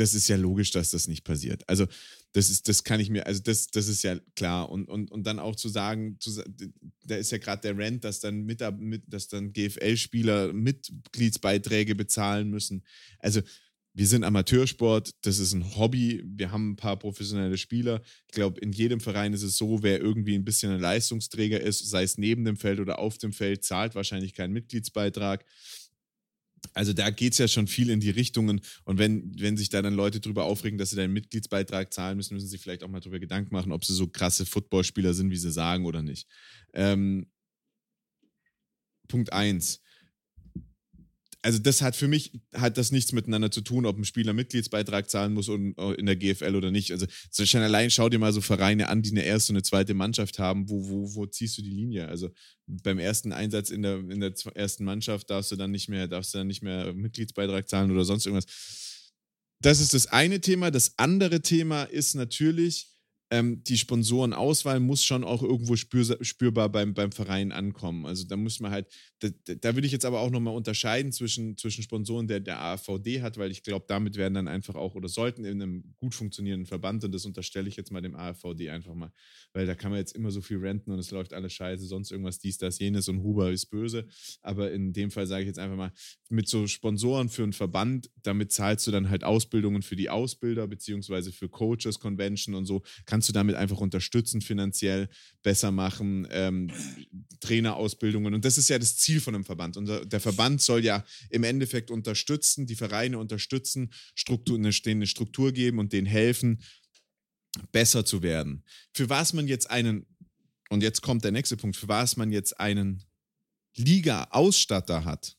[SPEAKER 1] das ist ja logisch, dass das nicht passiert. Also das ist, das kann ich mir, also das, das ist ja klar. Und, und, und dann auch zu sagen, zu, da ist ja gerade der Rent, dass dann mit, mit dass dann GFL-Spieler Mitgliedsbeiträge bezahlen müssen. Also wir sind Amateursport, das ist ein Hobby, wir haben ein paar professionelle Spieler. Ich glaube, in jedem Verein ist es so, wer irgendwie ein bisschen ein Leistungsträger ist, sei es neben dem Feld oder auf dem Feld, zahlt wahrscheinlich keinen Mitgliedsbeitrag. Also da geht es ja schon viel in die Richtungen. Und wenn, wenn sich da dann Leute drüber aufregen, dass sie da einen Mitgliedsbeitrag zahlen müssen, müssen sie vielleicht auch mal drüber Gedanken machen, ob sie so krasse Footballspieler sind, wie sie sagen oder nicht. Ähm, Punkt 1 also das hat für mich hat das nichts miteinander zu tun, ob ein Spieler Mitgliedsbeitrag zahlen muss und, äh, in der GFL oder nicht. Also schon allein schau dir mal so Vereine an, die eine erste und eine zweite Mannschaft haben. Wo, wo, wo ziehst du die Linie? Also beim ersten Einsatz in der, in der ersten Mannschaft darfst du dann nicht mehr, darfst du dann nicht mehr Mitgliedsbeitrag zahlen oder sonst irgendwas. Das ist das eine Thema. Das andere Thema ist natürlich, ähm, die Sponsorenauswahl muss schon auch irgendwo spür, spürbar beim, beim Verein ankommen. Also da muss man halt, da, da würde ich jetzt aber auch nochmal unterscheiden zwischen, zwischen Sponsoren, der der AVD hat, weil ich glaube, damit werden dann einfach auch oder sollten in einem gut funktionierenden Verband, und das unterstelle ich jetzt mal dem AVD einfach mal, weil da kann man jetzt immer so viel renten und es läuft alles scheiße, sonst irgendwas, dies, das, jenes und Huber ist böse. Aber in dem Fall sage ich jetzt einfach mal, mit so Sponsoren für einen Verband, damit zahlst du dann halt Ausbildungen für die Ausbilder, beziehungsweise für Coaches, Convention und so, kannst kannst du damit einfach unterstützen, finanziell besser machen, ähm, Trainerausbildungen. Und das ist ja das Ziel von einem Verband. Und der Verband soll ja im Endeffekt unterstützen, die Vereine unterstützen, Struktur, eine, eine Struktur geben und denen helfen, besser zu werden. Für was man jetzt einen, und jetzt kommt der nächste Punkt, für was man jetzt einen Liga-Ausstatter hat,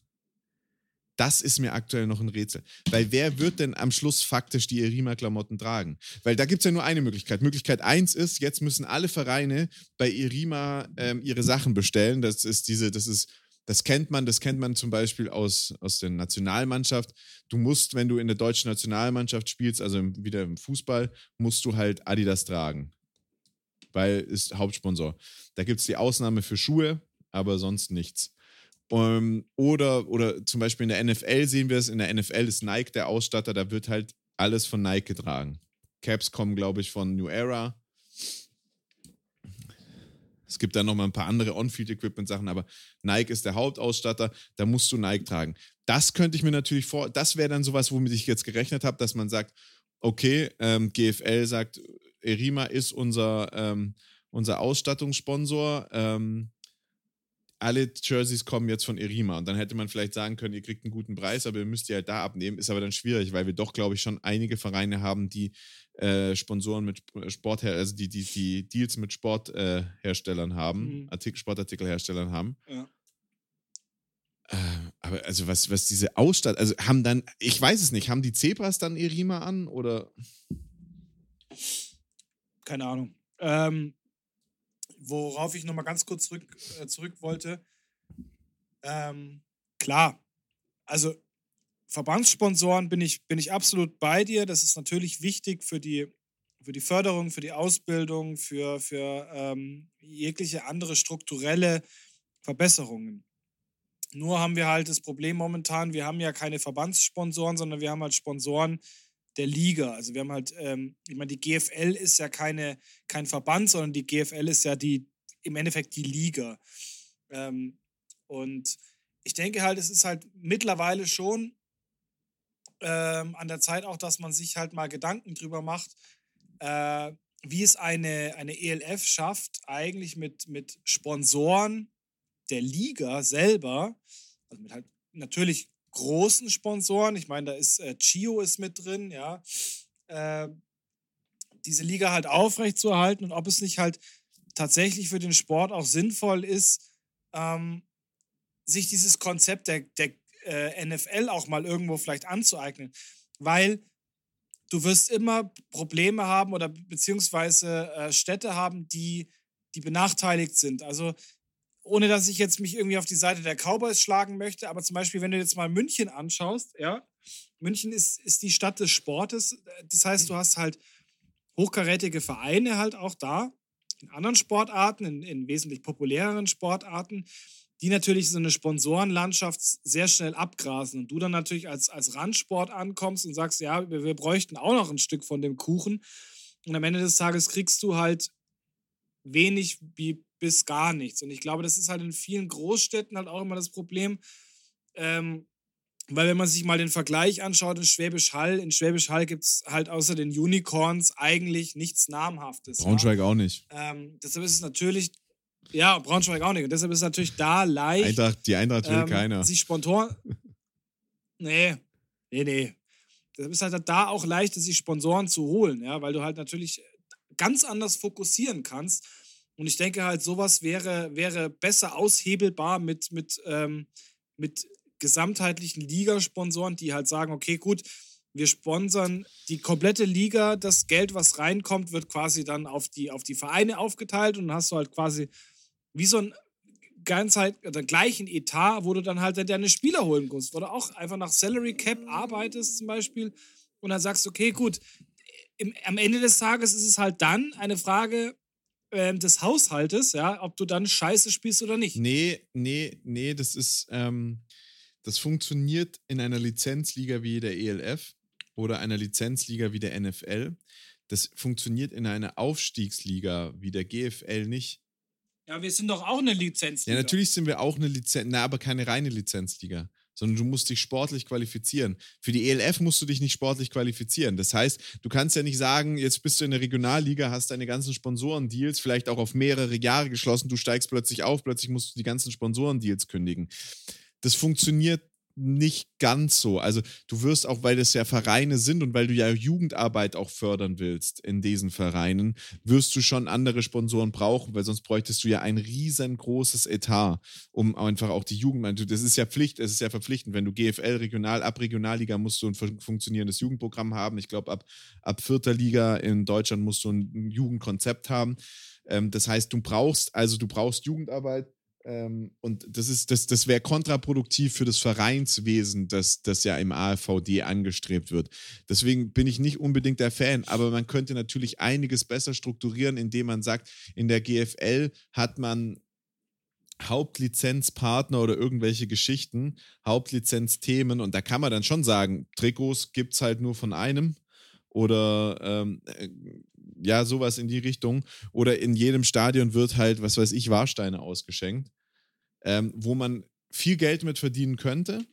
[SPEAKER 1] das ist mir aktuell noch ein Rätsel. Weil wer wird denn am Schluss faktisch die Erima-Klamotten tragen? Weil da gibt es ja nur eine Möglichkeit. Möglichkeit eins ist, jetzt müssen alle Vereine bei Erima ähm, ihre Sachen bestellen. Das ist diese, das ist, das kennt man, das kennt man zum Beispiel aus, aus der Nationalmannschaft. Du musst, wenn du in der deutschen Nationalmannschaft spielst, also wieder im Fußball, musst du halt Adidas tragen. Weil ist Hauptsponsor. Da gibt es die Ausnahme für Schuhe, aber sonst nichts. Um, ähm, oder, oder zum Beispiel in der NFL sehen wir es, in der NFL ist Nike der Ausstatter, da wird halt alles von Nike getragen. Caps kommen, glaube ich, von New Era. Es gibt dann noch mal ein paar andere On-Field-Equipment-Sachen, aber Nike ist der Hauptausstatter, da musst du Nike tragen. Das könnte ich mir natürlich vor, das wäre dann sowas, womit ich jetzt gerechnet habe, dass man sagt, okay, ähm, GFL sagt, Erima ist unser, ähm, unser Ausstattungssponsor. Ähm, alle Jerseys kommen jetzt von Erima. Und dann hätte man vielleicht sagen können, ihr kriegt einen guten Preis, aber ihr müsst die halt da abnehmen. Ist aber dann schwierig, weil wir doch, glaube ich, schon einige Vereine haben, die äh, Sponsoren mit Sport, also die, die, die Deals mit Sportherstellern äh, haben, mhm. Artikel, Sportartikelherstellern haben. Ja. Äh, aber also was, was diese Ausstattung, also haben dann, ich weiß es nicht, haben die Zebras dann Erima an oder?
[SPEAKER 2] Keine Ahnung. Ähm, worauf ich nochmal ganz kurz zurück, äh, zurück wollte. Ähm, klar, also Verbandssponsoren bin ich, bin ich absolut bei dir. Das ist natürlich wichtig für die, für die Förderung, für die Ausbildung, für, für ähm, jegliche andere strukturelle Verbesserungen. Nur haben wir halt das Problem momentan, wir haben ja keine Verbandssponsoren, sondern wir haben halt Sponsoren, der Liga. Also wir haben halt, ähm, ich meine, die GFL ist ja keine, kein Verband, sondern die GFL ist ja die, im Endeffekt die Liga. Ähm, und ich denke halt, es ist halt mittlerweile schon ähm, an der Zeit auch, dass man sich halt mal Gedanken drüber macht, äh, wie es eine, eine ELF schafft, eigentlich mit, mit Sponsoren der Liga selber, also mit halt natürlich großen Sponsoren, ich meine, da ist äh, Chio ist mit drin, ja, äh, diese Liga halt aufrechtzuerhalten und ob es nicht halt tatsächlich für den Sport auch sinnvoll ist, ähm, sich dieses Konzept der, der äh, NFL auch mal irgendwo vielleicht anzueignen. Weil du wirst immer Probleme haben oder beziehungsweise äh, Städte haben, die, die benachteiligt sind. Also ohne dass ich jetzt mich irgendwie auf die Seite der Cowboys schlagen möchte, aber zum Beispiel, wenn du jetzt mal München anschaust, ja, München ist, ist die Stadt des Sportes. Das heißt, du hast halt hochkarätige Vereine halt auch da, in anderen Sportarten, in, in wesentlich populäreren Sportarten, die natürlich so eine Sponsorenlandschaft sehr schnell abgrasen. Und du dann natürlich als, als Randsport ankommst und sagst, ja, wir, wir bräuchten auch noch ein Stück von dem Kuchen. Und am Ende des Tages kriegst du halt wenig wie bis gar nichts. Und ich glaube, das ist halt in vielen Großstädten halt auch immer das Problem. Ähm, weil wenn man sich mal den Vergleich anschaut in Schwäbisch Hall, in Schwäbisch Hall gibt es halt außer den Unicorns eigentlich nichts Namhaftes.
[SPEAKER 1] Braunschweig
[SPEAKER 2] ja?
[SPEAKER 1] auch nicht.
[SPEAKER 2] Ähm, deshalb ist es natürlich ja, Braunschweig auch nicht. Und deshalb ist es natürlich da leicht.
[SPEAKER 1] Eintracht, die Eintracht will ähm, keiner.
[SPEAKER 2] Sich spontan. Nee, nee, nee. Deshalb ist halt da auch leicht, sich Sponsoren zu holen, ja, weil du halt natürlich ganz anders fokussieren kannst. Und ich denke halt, sowas wäre, wäre besser aushebelbar mit, mit, ähm, mit gesamtheitlichen Ligasponsoren, die halt sagen, okay, gut, wir sponsern die komplette Liga, das Geld, was reinkommt, wird quasi dann auf die, auf die Vereine aufgeteilt. Und dann hast du halt quasi wie so ein ganz halt den gleichen Etat, wo du dann halt deine Spieler holen wo du auch einfach nach Salary Cap arbeitest zum Beispiel. Und dann sagst, okay, gut, im, am Ende des Tages ist es halt dann eine Frage äh, des Haushaltes, ja, ob du dann Scheiße spielst oder nicht.
[SPEAKER 1] Nee, nee, nee, das ist, ähm, das funktioniert in einer Lizenzliga wie der ELF oder einer Lizenzliga wie der NFL. Das funktioniert in einer Aufstiegsliga wie der GFL nicht.
[SPEAKER 2] Ja, wir sind doch auch eine Lizenzliga.
[SPEAKER 1] Ja, natürlich sind wir auch eine Lizenz, na, aber keine reine Lizenzliga, sondern du musst dich sportlich qualifizieren. Für die ELF musst du dich nicht sportlich qualifizieren. Das heißt, du kannst ja nicht sagen, jetzt bist du in der Regionalliga, hast deine ganzen Sponsorendeals vielleicht auch auf mehrere Jahre geschlossen, du steigst plötzlich auf, plötzlich musst du die ganzen Sponsorendeals kündigen. Das funktioniert nicht ganz so. Also du wirst auch, weil das ja Vereine sind und weil du ja Jugendarbeit auch fördern willst in diesen Vereinen, wirst du schon andere Sponsoren brauchen, weil sonst bräuchtest du ja ein riesengroßes Etat, um einfach auch die Jugend, das ist ja Pflicht, es ist ja verpflichtend, wenn du GFL, Regional, ab Regionalliga musst du ein funktionierendes Jugendprogramm haben. Ich glaube, ab, ab vierter Liga in Deutschland musst du ein Jugendkonzept haben. Ähm, das heißt, du brauchst, also du brauchst Jugendarbeit, ähm, und das ist, das, das wäre kontraproduktiv für das Vereinswesen, das, das ja im AFVD angestrebt wird. Deswegen bin ich nicht unbedingt der Fan, aber man könnte natürlich einiges besser strukturieren, indem man sagt, in der GFL hat man Hauptlizenzpartner oder irgendwelche Geschichten, Hauptlizenzthemen und da kann man dann schon sagen, Trikots gibt es halt nur von einem oder ähm, äh, ja, sowas in die Richtung. Oder in jedem Stadion wird halt, was weiß ich, Warsteine ausgeschenkt, ähm, wo man viel Geld mit verdienen könnte.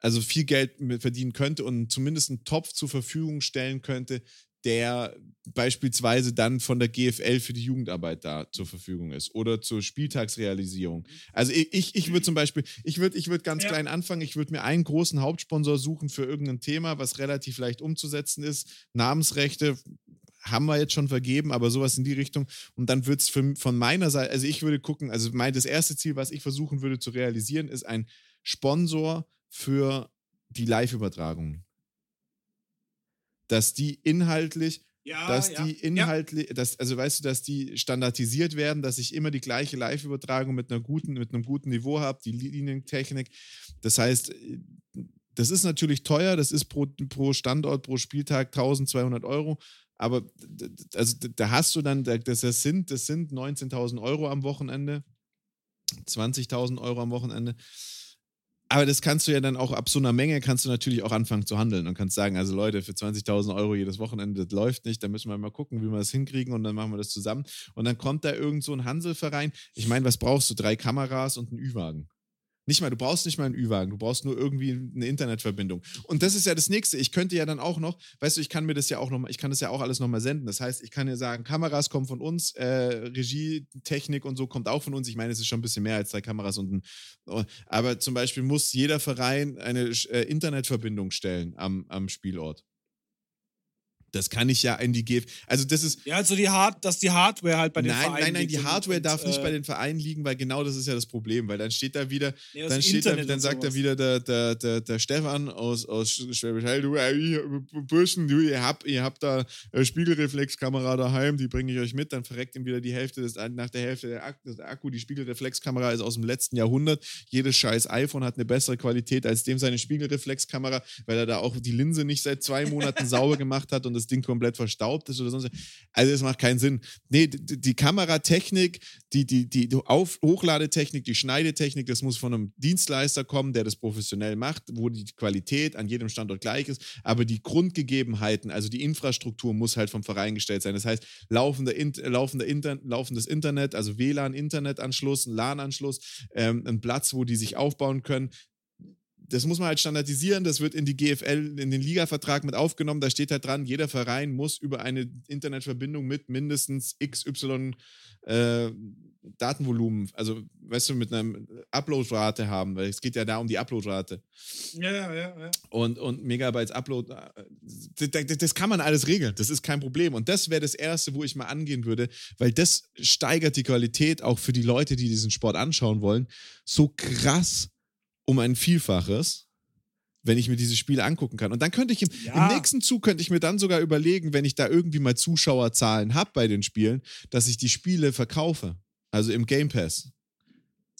[SPEAKER 1] Also viel Geld mit verdienen könnte und zumindest einen Topf zur Verfügung stellen könnte, der beispielsweise dann von der GFL für die Jugendarbeit da zur Verfügung ist oder zur Spieltagsrealisierung. Also ich, ich würde zum Beispiel, ich würde ich würd ganz ja. klein anfangen, ich würde mir einen großen Hauptsponsor suchen für irgendein Thema, was relativ leicht umzusetzen ist. Namensrechte haben wir jetzt schon vergeben, aber sowas in die Richtung. Und dann wird es von meiner Seite, also ich würde gucken, also mein, das erste Ziel, was ich versuchen würde zu realisieren, ist ein Sponsor für die Live-Übertragung. Dass die inhaltlich, ja, dass ja, die inhaltlich, ja. dass, also weißt du, dass die standardisiert werden, dass ich immer die gleiche Live-Übertragung mit einer guten, mit einem guten Niveau habe, die Linientechnik. Das heißt, das ist natürlich teuer, das ist pro, pro Standort, pro Spieltag 1200 Euro, aber also, da hast du dann, das, sind, das sind 19.000 Euro am Wochenende, 20.000 Euro am Wochenende. Aber das kannst du ja dann auch ab so einer Menge kannst du natürlich auch anfangen zu handeln und kannst sagen, also Leute, für 20.000 Euro jedes Wochenende, das läuft nicht, da müssen wir mal gucken, wie wir das hinkriegen und dann machen wir das zusammen. Und dann kommt da irgend so ein Hanselverein. Ich meine, was brauchst du? Drei Kameras und einen Ü-Wagen. Nicht mal, du brauchst nicht mal einen Ü-Wagen, du brauchst nur irgendwie eine Internetverbindung. Und das ist ja das nächste. Ich könnte ja dann auch noch, weißt du, ich kann mir das ja auch noch, ich kann das ja auch alles nochmal senden. Das heißt, ich kann ja sagen, Kameras kommen von uns, äh, Regie, Technik und so kommt auch von uns. Ich meine, es ist schon ein bisschen mehr als drei Kameras und ein, oh, aber zum Beispiel muss jeder Verein eine äh, Internetverbindung stellen am, am Spielort. Das kann ich ja in die GF. Also das ist.
[SPEAKER 2] Ja, also die Hard, dass die Hardware halt bei den
[SPEAKER 1] nein,
[SPEAKER 2] Vereinen.
[SPEAKER 1] Nein, nein, die
[SPEAKER 2] liegt
[SPEAKER 1] Hardware
[SPEAKER 2] und,
[SPEAKER 1] darf nicht
[SPEAKER 2] äh,
[SPEAKER 1] bei den Vereinen liegen, weil genau das ist ja das Problem, weil dann steht da wieder,
[SPEAKER 2] Nee, das
[SPEAKER 1] dann steht da, dann sagt da wieder der, der, der, der Stefan aus, aus Schwäbisch Hall, du, Burschen, du, ihr habt, ihr habt da äh, Spiegelreflexkamera daheim, die bringe ich euch mit, dann verreckt ihm wieder die Hälfte des, nach der Hälfte der Akku, der Akku, die Spiegelreflexkamera ist aus dem letzten Jahrhundert, jedes scheiß iPhone hat eine bessere Qualität als dem seine Spiegelreflexkamera, weil er da auch die Linse nicht seit zwei Monaten sauber gemacht hat und das Ding komplett verstaubt ist oder sonst. Also es macht keinen Sinn. Nee, die, die Kameratechnik, die, die, die Auf Hochladetechnik, die Schneidetechnik, das muss von einem Dienstleister kommen, der das professionell macht, wo die Qualität an jedem Standort gleich ist. Aber die Grundgegebenheiten, also die Infrastruktur muss halt vom Verein gestellt sein. Das heißt, laufender, In laufender Inter laufendes Internet, also WLAN-Internetanschluss, ein LAN-Anschluss, ähm, ein Platz, wo die sich aufbauen können, das muss man halt standardisieren, das wird in die GFL, in den Ligavertrag mit aufgenommen, da steht halt dran, jeder Verein muss über eine Internetverbindung mit mindestens XY äh, Datenvolumen, also weißt du, mit einer Uploadrate haben, weil es geht ja da um die Uploadrate
[SPEAKER 2] Ja, ja, ja. ja.
[SPEAKER 1] und, und Megabytes Upload, äh, das- das kann man alles regeln, das ist kein Problem. Und das wäre das Erste, wo ich mal angehen würde, weil das steigert die Qualität auch für die Leute, die diesen Sport anschauen wollen, so krass um ein Vielfaches, wenn ich mir diese Spiele angucken kann. Und dann könnte ich im,
[SPEAKER 2] Ja.
[SPEAKER 1] im nächsten Zug könnte ich mir dann sogar überlegen, wenn ich da irgendwie mal Zuschauerzahlen habe bei den Spielen, dass ich die Spiele verkaufe. Also im Game Pass.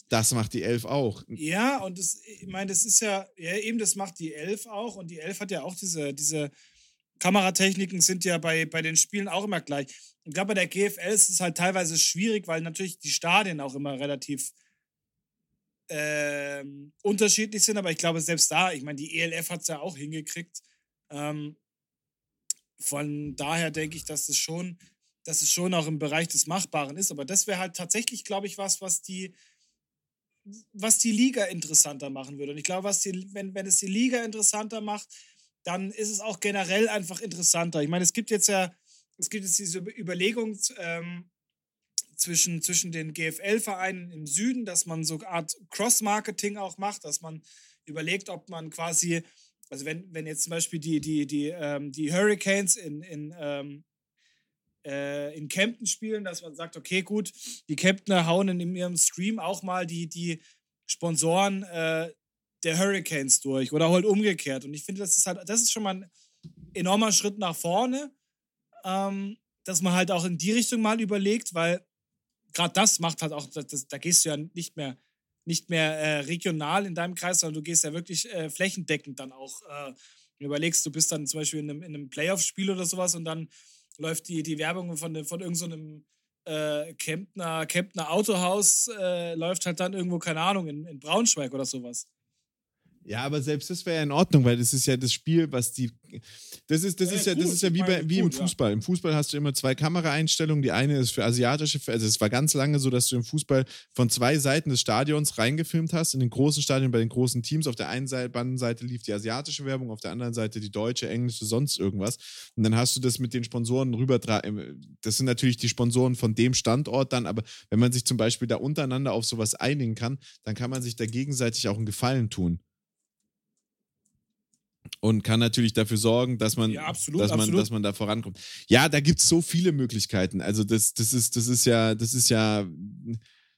[SPEAKER 1] Das macht die Elf auch.
[SPEAKER 2] Ja, und das, ich meine, das ist ja, ja, eben, das macht die Elf auch. Und die Elf hat ja auch diese, diese Kameratechniken sind ja bei, bei den Spielen auch immer gleich. Ich glaube, bei der GFL ist es halt teilweise schwierig, weil natürlich die Stadien auch immer relativ ähm, unterschiedlich sind. Aber ich glaube, selbst da, ich meine, die ELF hat es ja auch hingekriegt. Ähm, von daher denke ich, dass es schon, dass es schon auch im Bereich des Machbaren ist. Aber das wäre halt tatsächlich, glaube ich, was, was die, was die Liga interessanter machen würde. Und ich glaube, was die, wenn, wenn es die Liga interessanter macht, dann ist es auch generell einfach interessanter. Ich meine, es gibt jetzt ja, es gibt jetzt diese Über- Überlegung ähm, zwischen, zwischen den GFL-Vereinen im Süden, dass man so eine Art Cross-Marketing auch macht, dass man überlegt, ob man quasi, also wenn, wenn jetzt zum Beispiel die, die, die, ähm, die Hurricanes in, in, ähm, äh, in Kempten spielen, dass man sagt, okay, gut, die Kemptner hauen in ihrem Stream auch mal die, die Sponsoren äh, der Hurricanes durch oder halt umgekehrt. Und ich finde, das ist halt, das ist schon mal ein enormer Schritt nach vorne, ähm, dass man halt auch in die Richtung mal überlegt, weil gerade das macht halt auch, das, da gehst du ja nicht mehr, nicht mehr äh, regional in deinem Kreis, sondern du gehst ja wirklich äh, flächendeckend dann auch. Äh, überlegst, du bist dann zum Beispiel in einem, in einem Playoff-Spiel oder sowas und dann läuft die, die Werbung von, von irgendeinem so äh, Kemptner, Kemptner Autohaus, äh, läuft halt dann irgendwo, keine Ahnung, in, in Braunschweig oder sowas.
[SPEAKER 1] Ja, aber selbst das wäre ja in Ordnung, weil das ist ja das Spiel, was die. Das ist, das
[SPEAKER 2] Ja,
[SPEAKER 1] ist ja, das ist ja wie, bei, wie im. Fußball. Im Fußball hast du immer zwei Kameraeinstellungen. Die eine ist für asiatische, also es war ganz lange so, dass du im Fußball von zwei Seiten des Stadions reingefilmt hast. In den großen Stadien bei den großen Teams. Auf der einen Seite, Bandenseite lief die asiatische Werbung, auf der anderen Seite die deutsche, englische, sonst irgendwas. Und dann hast du das mit den Sponsoren rüber. Das sind natürlich die Sponsoren von dem Standort dann, aber wenn man sich zum Beispiel da untereinander auf sowas einigen kann, dann kann man sich da gegenseitig auch einen Gefallen tun und kann natürlich dafür sorgen, dass man,
[SPEAKER 2] Ja, absolut,
[SPEAKER 1] dass man,
[SPEAKER 2] absolut.
[SPEAKER 1] dass man da vorankommt. Ja, da gibt es so viele Möglichkeiten. Also das, das ist, das ist ja, das ist ja,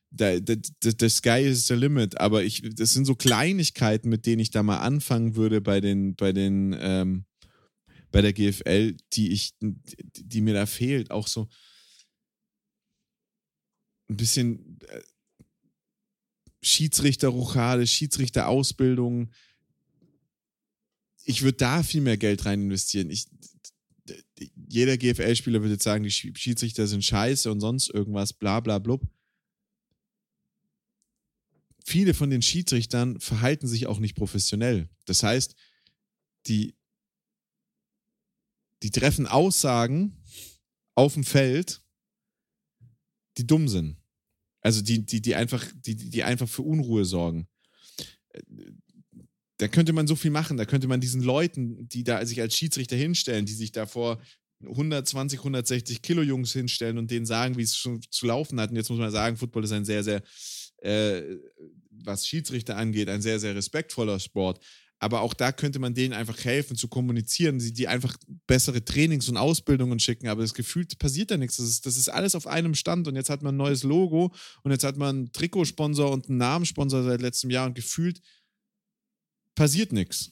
[SPEAKER 1] der, der, der der Sky is the limit. Aber ich, das sind so Kleinigkeiten, mit denen ich da mal anfangen würde bei den, bei den, ähm, bei der GFL, die ich, die, die mir da fehlt. Auch so ein bisschen äh, Schiedsrichterrochade, Schiedsrichterausbildung ich würde da viel mehr Geld rein investieren. Ich, jeder GFL-Spieler würde jetzt sagen, die Schi- Schiedsrichter sind scheiße und sonst irgendwas, bla bla blub. viele von den Schiedsrichtern verhalten sich auch nicht professionell. Das heißt, die, die treffen Aussagen auf dem Feld, die dumm sind. Also die, die, die, einfach, die, die einfach für Unruhe sorgen. Da könnte man so viel machen. Da könnte man diesen Leuten, die da sich als Schiedsrichter hinstellen, die sich da vor 120, 160 Kilo Jungs hinstellen und denen sagen, wie es schon zu laufen hat. Und jetzt muss man sagen, Football ist ein sehr, sehr, äh, was Schiedsrichter angeht, ein sehr, sehr respektvoller Sport. Aber auch da könnte man denen einfach helfen zu kommunizieren, sie die einfach bessere Trainings und Ausbildungen schicken. Aber das Gefühl passiert da nichts. Das ist, das ist alles auf einem Stand und jetzt hat man ein neues Logo und jetzt hat man einen Trikotsponsor und einen Namenssponsor seit letztem Jahr und gefühlt passiert nichts.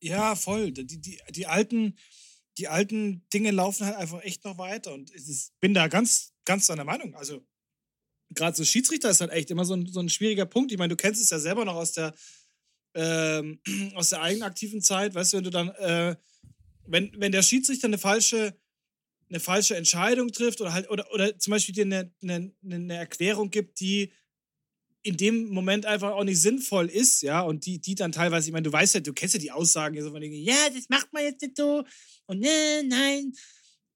[SPEAKER 2] Ja, voll. Die, die, die, alten, die alten Dinge laufen halt einfach echt noch weiter. Und ich bin da ganz, ganz deiner Meinung. Also, gerade so Schiedsrichter ist halt echt immer so ein, so ein schwieriger Punkt. Ich meine, du kennst es ja selber noch aus der, ähm, aus der eigenaktiven Zeit, weißt du, wenn du dann, äh, wenn, wenn der Schiedsrichter eine falsche, eine falsche Entscheidung trifft oder halt, oder, oder zum Beispiel dir eine, eine, eine Erklärung gibt, die in dem Moment einfach auch nicht sinnvoll ist, ja, und die, die dann teilweise, ich meine, du weißt ja, du kennst ja die Aussagen, so von denen, ja, das macht man jetzt nicht so und ne, nein.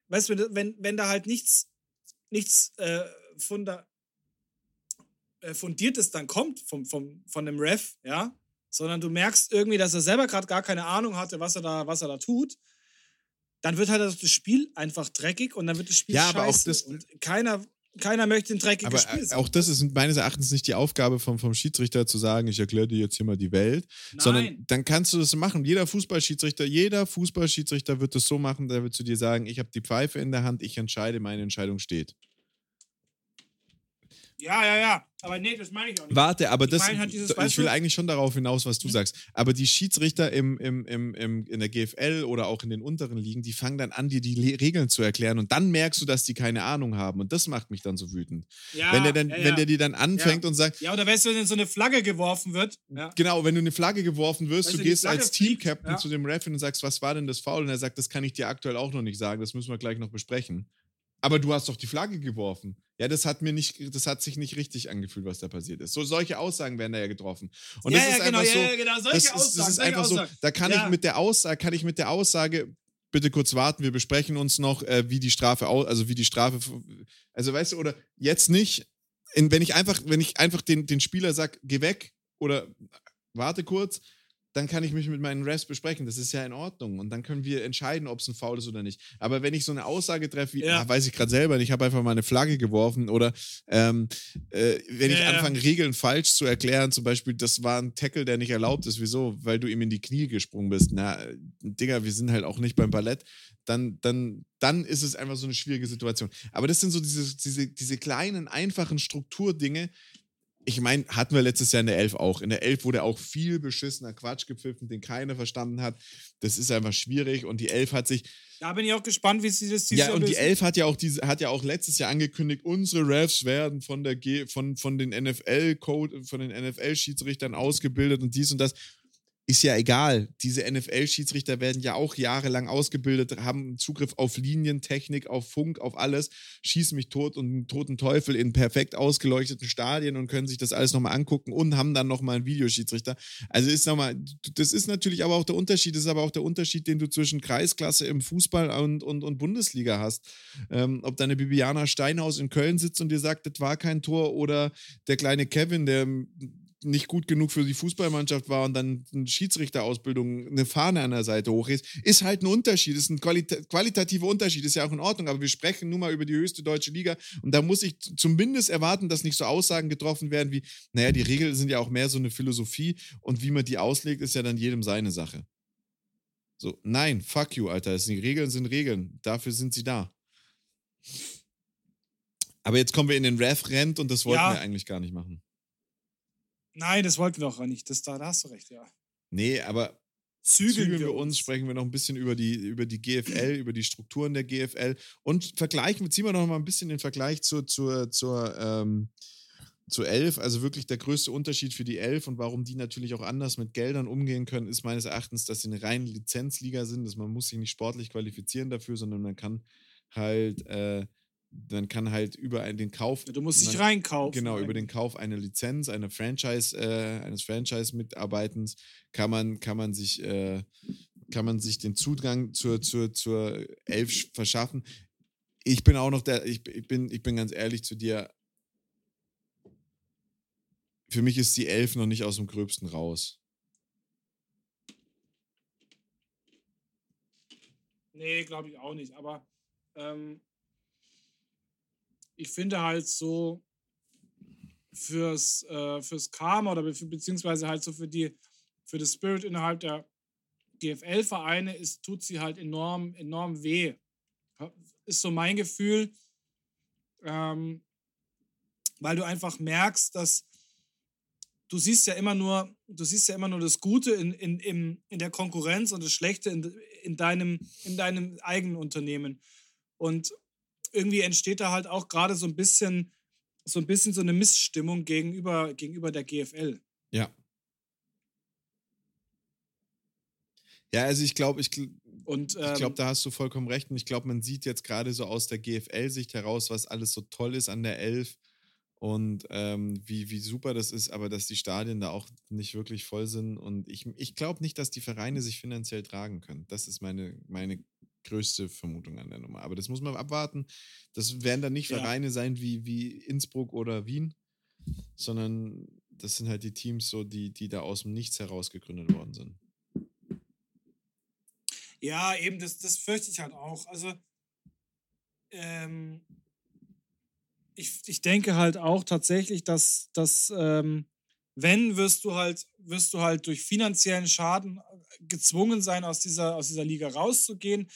[SPEAKER 2] Weißt du, wenn, wenn da halt nichts, nichts äh, funda, äh, Fundiertes dann kommt vom, vom, von dem Ref, ja, sondern du merkst irgendwie, dass er selber gerade gar keine Ahnung hatte, was er da, was er da tut, dann wird halt das Spiel einfach dreckig und dann wird das Spiel
[SPEAKER 1] ja,
[SPEAKER 2] scheiße.
[SPEAKER 1] aber auch das,
[SPEAKER 2] und keiner, keiner möchte ein dreckiges
[SPEAKER 1] aber
[SPEAKER 2] Spiel
[SPEAKER 1] sehen. Auch das ist meines Erachtens nicht die Aufgabe vom, vom Schiedsrichter zu sagen, ich erkläre dir jetzt hier mal die Welt, Nein. sondern dann kannst du das machen. Jeder Fußballschiedsrichter, jeder Fußballschiedsrichter wird das so machen, der wird zu dir sagen, ich habe die Pfeife in der Hand, ich entscheide, meine Entscheidung steht.
[SPEAKER 2] Ja, ja, ja. Aber nee, das meine ich auch nicht.
[SPEAKER 1] Warte, aber
[SPEAKER 2] ich
[SPEAKER 1] das,
[SPEAKER 2] mein halt
[SPEAKER 1] ich will eigentlich schon darauf hinaus, was du
[SPEAKER 2] Mhm.
[SPEAKER 1] sagst. Aber die Schiedsrichter im, im, im, im, in der GFL oder auch in den unteren Ligen, die fangen dann an, dir die Regeln zu erklären und dann merkst du, dass die keine Ahnung haben und das macht mich dann so wütend.
[SPEAKER 2] Ja,
[SPEAKER 1] wenn der dann,
[SPEAKER 2] ja, ja.
[SPEAKER 1] wenn der die dann anfängt und sagt,
[SPEAKER 2] Ja, oder weißt du, wenn so eine Flagge geworfen wird?
[SPEAKER 1] Genau, wenn du eine Flagge geworfen wirst,
[SPEAKER 2] Weißt
[SPEAKER 1] du gehst als Team-Captain zu dem Ref und sagst, was war denn das Foul? Und er sagt, das kann ich dir aktuell auch noch nicht sagen, das müssen wir gleich noch besprechen. Aber du hast doch die Flagge geworfen. Ja, das hat mir nicht, das hat sich nicht richtig angefühlt, was da passiert ist. So solche Aussagen werden da ja getroffen. Und
[SPEAKER 2] ja,
[SPEAKER 1] das
[SPEAKER 2] ja,
[SPEAKER 1] ist
[SPEAKER 2] genau,
[SPEAKER 1] einfach so,
[SPEAKER 2] ja, genau, solche
[SPEAKER 1] das ist,
[SPEAKER 2] Aussagen.
[SPEAKER 1] das ist einfach so,
[SPEAKER 2] Aussagen.
[SPEAKER 1] da kann ich mit der Aussage, kann ich mit der Aussage, bitte kurz warten, wir besprechen uns noch, äh, wie die Strafe aus, also wie die Strafe, also weißt du, oder jetzt nicht, in, wenn ich einfach, wenn ich einfach den, den Spieler sag, geh weg oder warte kurz, dann kann ich mich mit meinen Refs besprechen. Das ist ja in Ordnung. Und dann können wir entscheiden, ob es ein Foul ist oder nicht. Aber wenn ich so eine Aussage treffe, wie,
[SPEAKER 2] Ja.
[SPEAKER 1] ah, weiß ich gerade selber nicht, ich habe einfach mal eine Flagge geworfen oder ähm, äh, wenn ich
[SPEAKER 2] Ja, ja.
[SPEAKER 1] anfange, Regeln falsch zu erklären, zum Beispiel, das war ein Tackle, der nicht erlaubt ist. Wieso? Weil du ihm in die Knie gesprungen bist. Na, Digga, wir sind halt auch nicht beim Ballett. Dann, dann, dann ist es einfach so eine schwierige Situation. Aber das sind so diese, diese, diese kleinen, einfachen Strukturdinge, ich meine, hatten wir letztes Jahr in der Elf auch. In der Elf wurde auch viel beschissener Quatsch gepfiffen, den keiner verstanden hat. Das ist einfach schwierig und die Elf hat sich.
[SPEAKER 2] Da bin ich auch gespannt, wie sie das dieses
[SPEAKER 1] Ja,
[SPEAKER 2] Jahr
[SPEAKER 1] und die. Elf hat ja auch diese, hat ja auch letztes Jahr angekündigt, unsere Refs werden von der G, von, von den NFL-Code, von den NFL-Schiedsrichtern ausgebildet und dies und das. Ist ja egal. Diese NFL-Schiedsrichter werden ja auch jahrelang ausgebildet, haben Zugriff auf Linientechnik, auf Funk, auf alles, schießen mich tot und einen toten Teufel in perfekt ausgeleuchteten Stadien und können sich das alles nochmal angucken und haben dann nochmal einen Videoschiedsrichter. Also ist nochmal, das ist natürlich aber auch der Unterschied, das ist aber auch der Unterschied, den du zwischen Kreisklasse im Fußball und, und, und Bundesliga hast. Ähm, ob deine Bibiana Steinhaus in Köln sitzt und dir sagt, das war kein Tor oder der kleine Kevin, der nicht gut genug für die Fußballmannschaft war und dann eine Schiedsrichterausbildung, eine Fahne an der Seite hoch ist, ist halt ein Unterschied, ist ein qualita qualitativer Unterschied, ist ja auch in Ordnung, aber wir sprechen nun mal über die höchste deutsche Liga und da muss ich zumindest erwarten, dass nicht so Aussagen getroffen werden wie, naja, die Regeln sind ja auch mehr so eine Philosophie und wie man die auslegt, ist ja dann jedem seine Sache. So, nein, fuck you, Alter, die Regeln sind Regeln, dafür sind sie da. Aber jetzt kommen wir in den Ref-Rent und das wollten
[SPEAKER 2] Ja.
[SPEAKER 1] wir eigentlich gar nicht machen.
[SPEAKER 2] Nein, das wollten wir auch nicht. Das, da, da hast du recht, ja.
[SPEAKER 1] Nee, aber
[SPEAKER 2] Zügeln,
[SPEAKER 1] zügeln wir uns, sprechen wir noch ein bisschen über die, über die GFL, über die Strukturen der GFL und vergleichen, ziehen wir noch mal ein bisschen den Vergleich zur, zur, zur, ähm, zur Elf. Also wirklich der größte Unterschied für die Elf und warum die natürlich auch anders mit Geldern umgehen können, ist meines Erachtens, dass sie eine reine Lizenzliga sind. Dass man muss sich nicht sportlich qualifizieren dafür, sondern man kann halt äh, dann kann halt über den Kauf.
[SPEAKER 2] Du musst dich reinkaufen.
[SPEAKER 1] Genau, über den Kauf einer Lizenz, einer Franchise, äh, eines Franchise-Mitarbeitens kann man, kann man sich, äh, kann man sich den Zugang zur, zur, zur Elf verschaffen. Ich bin auch noch der, ich, ich, bin, ich bin ganz ehrlich zu dir. Für mich ist die Elf noch nicht aus dem Gröbsten raus.
[SPEAKER 2] Nee, glaube ich auch nicht. Aber ähm, ich finde halt so fürs, äh, fürs Karma oder be beziehungsweise halt so für die für das Spirit innerhalb der GFL-Vereine ist, tut sie halt enorm, enorm weh. Ist so mein Gefühl, ähm, weil du einfach merkst, dass du siehst ja immer nur, du siehst ja immer nur das Gute in, in, in, in der Konkurrenz und das Schlechte in, in, deinem, in deinem eigenen Unternehmen. Und irgendwie entsteht da halt auch gerade so ein bisschen so ein bisschen so eine Missstimmung gegenüber, gegenüber der GFL.
[SPEAKER 1] Ja. Ja, also ich glaube, ich,
[SPEAKER 2] und, ähm,
[SPEAKER 1] ich glaube, da hast du vollkommen recht. Und ich glaube, man sieht jetzt gerade so aus der GFL-Sicht heraus, was alles so toll ist an der Elf und ähm, wie, wie super das ist, aber dass die Stadien da auch nicht wirklich voll sind. Und ich, ich glaube nicht, dass die Vereine sich finanziell tragen können. Das ist meine, meine größte Vermutung an der Nummer. Aber das muss man abwarten. Das werden dann nicht Vereine ja. sein wie, wie Innsbruck oder Wien, sondern das sind halt die Teams, so, die, die da aus dem Nichts heraus gegründet worden sind.
[SPEAKER 2] Ja, eben, das, das fürchte ich halt auch. Also, ähm, ich, ich denke halt auch tatsächlich, dass, dass ähm, wenn, wirst du halt, wirst du halt durch finanziellen Schaden gezwungen sein, aus dieser, aus dieser Liga rauszugehen.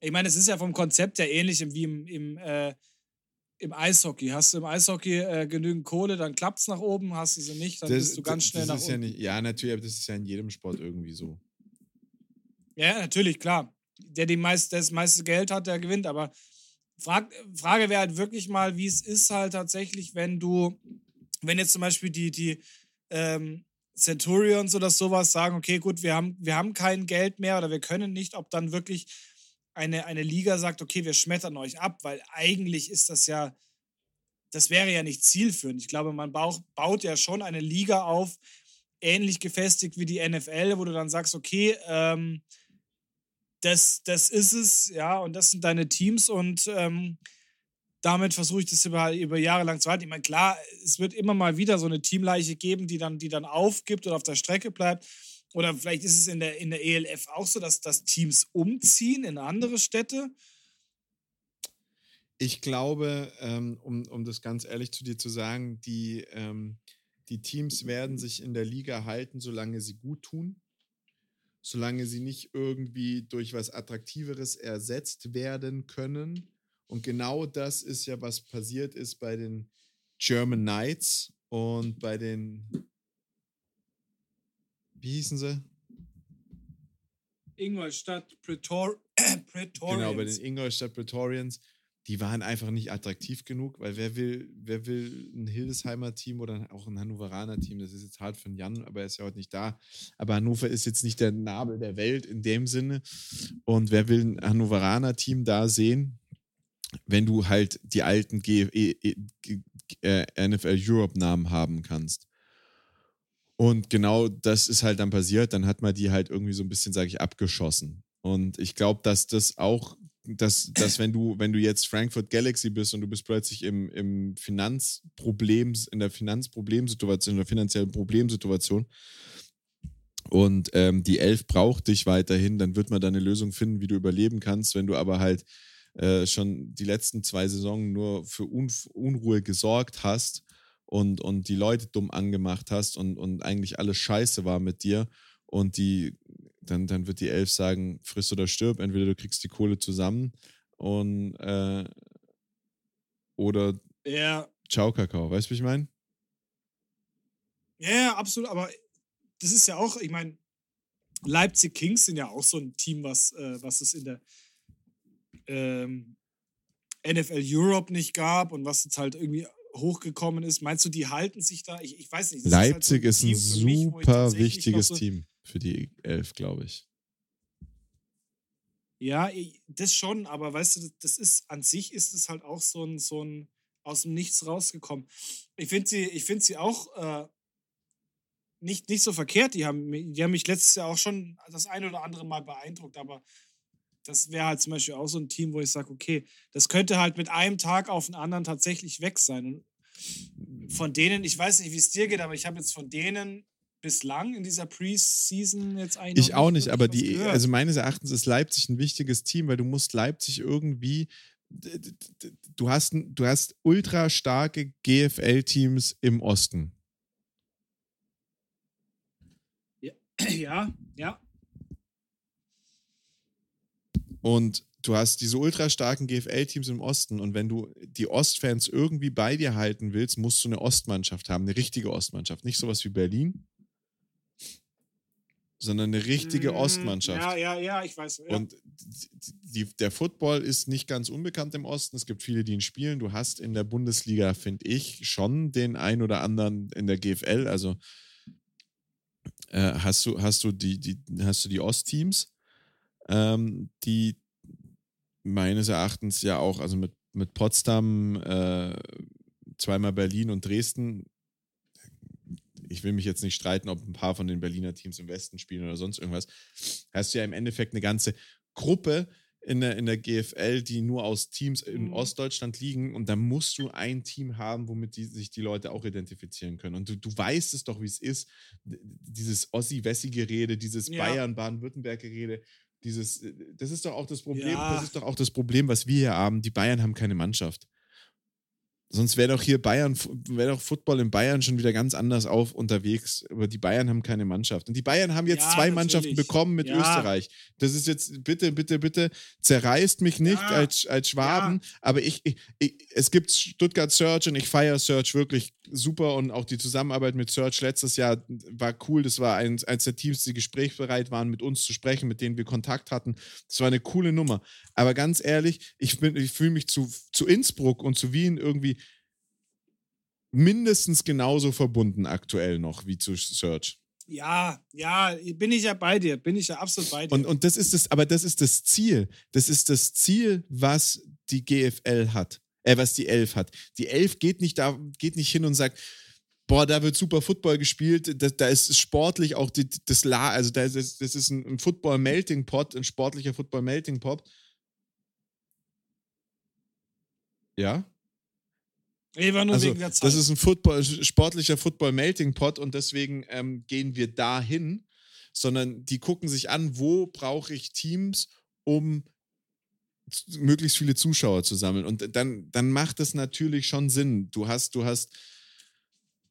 [SPEAKER 2] Ich meine, es ist ja vom Konzept her ähnlich wie im, im, äh, im Eishockey. Hast du im Eishockey äh, genügend Kohle, dann klappt es nach oben, hast du sie nicht, dann
[SPEAKER 1] das,
[SPEAKER 2] bist du ganz
[SPEAKER 1] das,
[SPEAKER 2] schnell
[SPEAKER 1] das
[SPEAKER 2] nach
[SPEAKER 1] ja
[SPEAKER 2] unten.
[SPEAKER 1] Nicht, ja, natürlich, aber das ist ja in jedem Sport irgendwie so.
[SPEAKER 2] Ja, natürlich, klar. Der die meist, das meiste Geld hat, der gewinnt. Aber Frag, Frage wäre halt wirklich mal, wie es ist halt tatsächlich, wenn du, wenn jetzt zum Beispiel die, die ähm, Centurions oder sowas sagen, okay, gut, wir haben, wir haben kein Geld mehr oder wir können nicht, ob dann wirklich eine, eine Liga sagt, okay, wir schmettern euch ab, weil eigentlich ist das ja, das wäre ja nicht zielführend. Ich glaube, man baut, baut ja schon eine Liga auf, ähnlich gefestigt wie die NFL, wo du dann sagst, okay, ähm, das, das ist es, ja, und das sind deine Teams und ähm, damit versuche ich das über, über Jahre lang zu halten. Ich meine, klar, es wird immer mal wieder so eine Teamleiche geben, die dann, die dann aufgibt oder auf der Strecke bleibt. Oder vielleicht ist es in der, in der ELF auch so, dass, dass Teams umziehen in andere Städte.
[SPEAKER 1] Ich glaube, ähm, um, um das ganz ehrlich zu dir zu sagen, die, ähm, die Teams werden sich in der Liga halten, solange sie gut tun solange sie nicht irgendwie durch was Attraktiveres ersetzt werden können. Und genau das ist ja, was passiert ist bei den German Knights und bei den, wie hießen sie?
[SPEAKER 2] Ingolstadt Pretor Praetorians.
[SPEAKER 1] Genau, bei den Ingolstadt Praetorians die waren einfach nicht attraktiv genug, weil wer will, wer will ein Hildesheimer Team oder auch ein Hannoveraner Team, das ist jetzt hart von Jan, aber er ist ja heute nicht da. Aber Hannover ist jetzt nicht der Nabel der Welt in dem Sinne. Und wer will ein Hannoveraner Team da sehen, wenn du halt die alten G e äh, NFL Europe Namen haben kannst? Und genau das ist halt dann passiert. Dann hat man die halt irgendwie so ein bisschen, sage ich, abgeschossen. Und ich glaube, dass das auch dass, dass wenn du, wenn du jetzt Frankfurt Galaxy bist und du bist plötzlich im, im Finanzproblem, in der Finanzproblemsituation, in der finanziellen Problemsituation und ähm, die Elf braucht dich weiterhin, dann wird man da eine Lösung finden, wie du überleben kannst. Wenn du aber halt äh, schon die letzten zwei Saisonen nur für Un Unruhe gesorgt hast und, und die Leute dumm angemacht hast und, und eigentlich alles scheiße war mit dir und die dann, dann wird die Elf sagen, friss oder stirb, entweder du kriegst die Kohle zusammen und äh, oder
[SPEAKER 2] ja.
[SPEAKER 1] Ciao Kakao, weißt du, wie ich meine?
[SPEAKER 2] Ja, absolut, aber das ist ja auch, ich meine, Leipzig Kings sind ja auch so ein Team, was, äh, was es in der ähm, NFL Europe nicht gab und was jetzt halt irgendwie hochgekommen ist. Meinst du, die halten sich da? Ich, ich weiß nicht.
[SPEAKER 1] Leipzig ist, halt so ein, ist ein super mich, wichtiges so Team für die Elf, glaube ich.
[SPEAKER 2] Ja, das schon, aber weißt du, das ist an sich ist es halt auch so ein, so ein aus dem Nichts rausgekommen. Ich finde sie, ich finde sie auch äh, nicht, nicht so verkehrt. Die haben, die haben mich letztes Jahr auch schon das ein oder andere Mal beeindruckt, aber das wäre halt zum Beispiel auch so ein Team, wo ich sage, okay, das könnte halt mit einem Tag auf den anderen tatsächlich weg sein. Und von denen, ich weiß nicht, wie es dir geht, aber ich habe jetzt von denen bislang in dieser Preseason jetzt
[SPEAKER 1] eigentlich. Ich auch nicht, aber die, also meines Erachtens ist Leipzig ein wichtiges Team, weil du musst Leipzig irgendwie. Du hast, du hast ultra starke GFL-Teams im Osten.
[SPEAKER 2] Ja, ja, ja.
[SPEAKER 1] Und du hast diese ultra starken GFL-Teams im Osten und wenn du die Ostfans irgendwie bei dir halten willst, musst du eine Ostmannschaft haben, eine richtige Ostmannschaft. Nicht sowas wie Berlin, sondern eine richtige mm, Ostmannschaft.
[SPEAKER 2] Ja, ja, ja, ich weiß.
[SPEAKER 1] Ja. Und die, der Football ist nicht ganz unbekannt im Osten. Es gibt viele, die ihn spielen. Du hast in der Bundesliga, finde ich, schon den ein oder anderen in der GFL. Also äh, hast du, hast du die, die, hast du die Ostteams, ähm, die meines Erachtens ja auch, also mit, mit Potsdam, äh, zweimal Berlin und Dresden ich will mich jetzt nicht streiten, ob ein paar von den Berliner Teams im Westen spielen oder sonst irgendwas, hast du ja im Endeffekt eine ganze Gruppe in der, in der GFL, die nur aus Teams in mhm. Ostdeutschland liegen und da musst du ein Team haben, womit die, sich die Leute auch identifizieren können. Und du, du weißt es doch, wie es ist, dieses Ossi-Wessi-Gerede, dieses ja. Bayern-Baden-Württemberg-Gerede, dieses, das ist doch auch das Problem, ja. das ist doch auch das Problem, was wir hier haben. Die Bayern haben keine Mannschaft. Sonst wäre doch hier Bayern, wäre doch Football in Bayern schon wieder ganz anders auf unterwegs. Aber die Bayern haben keine Mannschaft. Und die Bayern haben jetzt ja, zwei natürlich. Mannschaften bekommen mit ja. Österreich. Das ist jetzt, bitte, bitte, bitte, zerreißt mich nicht ja. als, als Schwaben. Aber ich, ich, ich, es gibt Stuttgart Search und ich feiere Search wirklich super. Und auch die Zusammenarbeit mit Search letztes Jahr war cool. Das war eins, eins der Teams, die gesprächsbereit waren, mit uns zu sprechen, mit denen wir Kontakt hatten. Das war eine coole Nummer. Aber ganz ehrlich, ich, ich fühle mich zu, zu Innsbruck und zu Wien irgendwie mindestens genauso verbunden aktuell noch wie zu Search.
[SPEAKER 2] Ja, ja, bin ich ja bei dir, bin ich ja absolut bei dir.
[SPEAKER 1] Und, und das ist das, aber das ist das Ziel. Das ist das Ziel, was die GFL hat, äh, was die Elf hat. Die Elf geht nicht da, geht nicht hin und sagt, boah, da wird super Football gespielt, da, da ist sportlich auch die, das La, also da ist, das ist ein Football-Melting-Pot, ein sportlicher Football-Melting-Pot. Ja?
[SPEAKER 2] Nee, war nur also, wegen der Zeit.
[SPEAKER 1] Das ist ein Football, sportlicher Football-Melting-Pot und deswegen ähm, gehen wir dahin, sondern die gucken sich an, wo brauche ich Teams, um möglichst viele Zuschauer zu sammeln. Und dann, dann macht es natürlich schon Sinn. Du hast, du hast,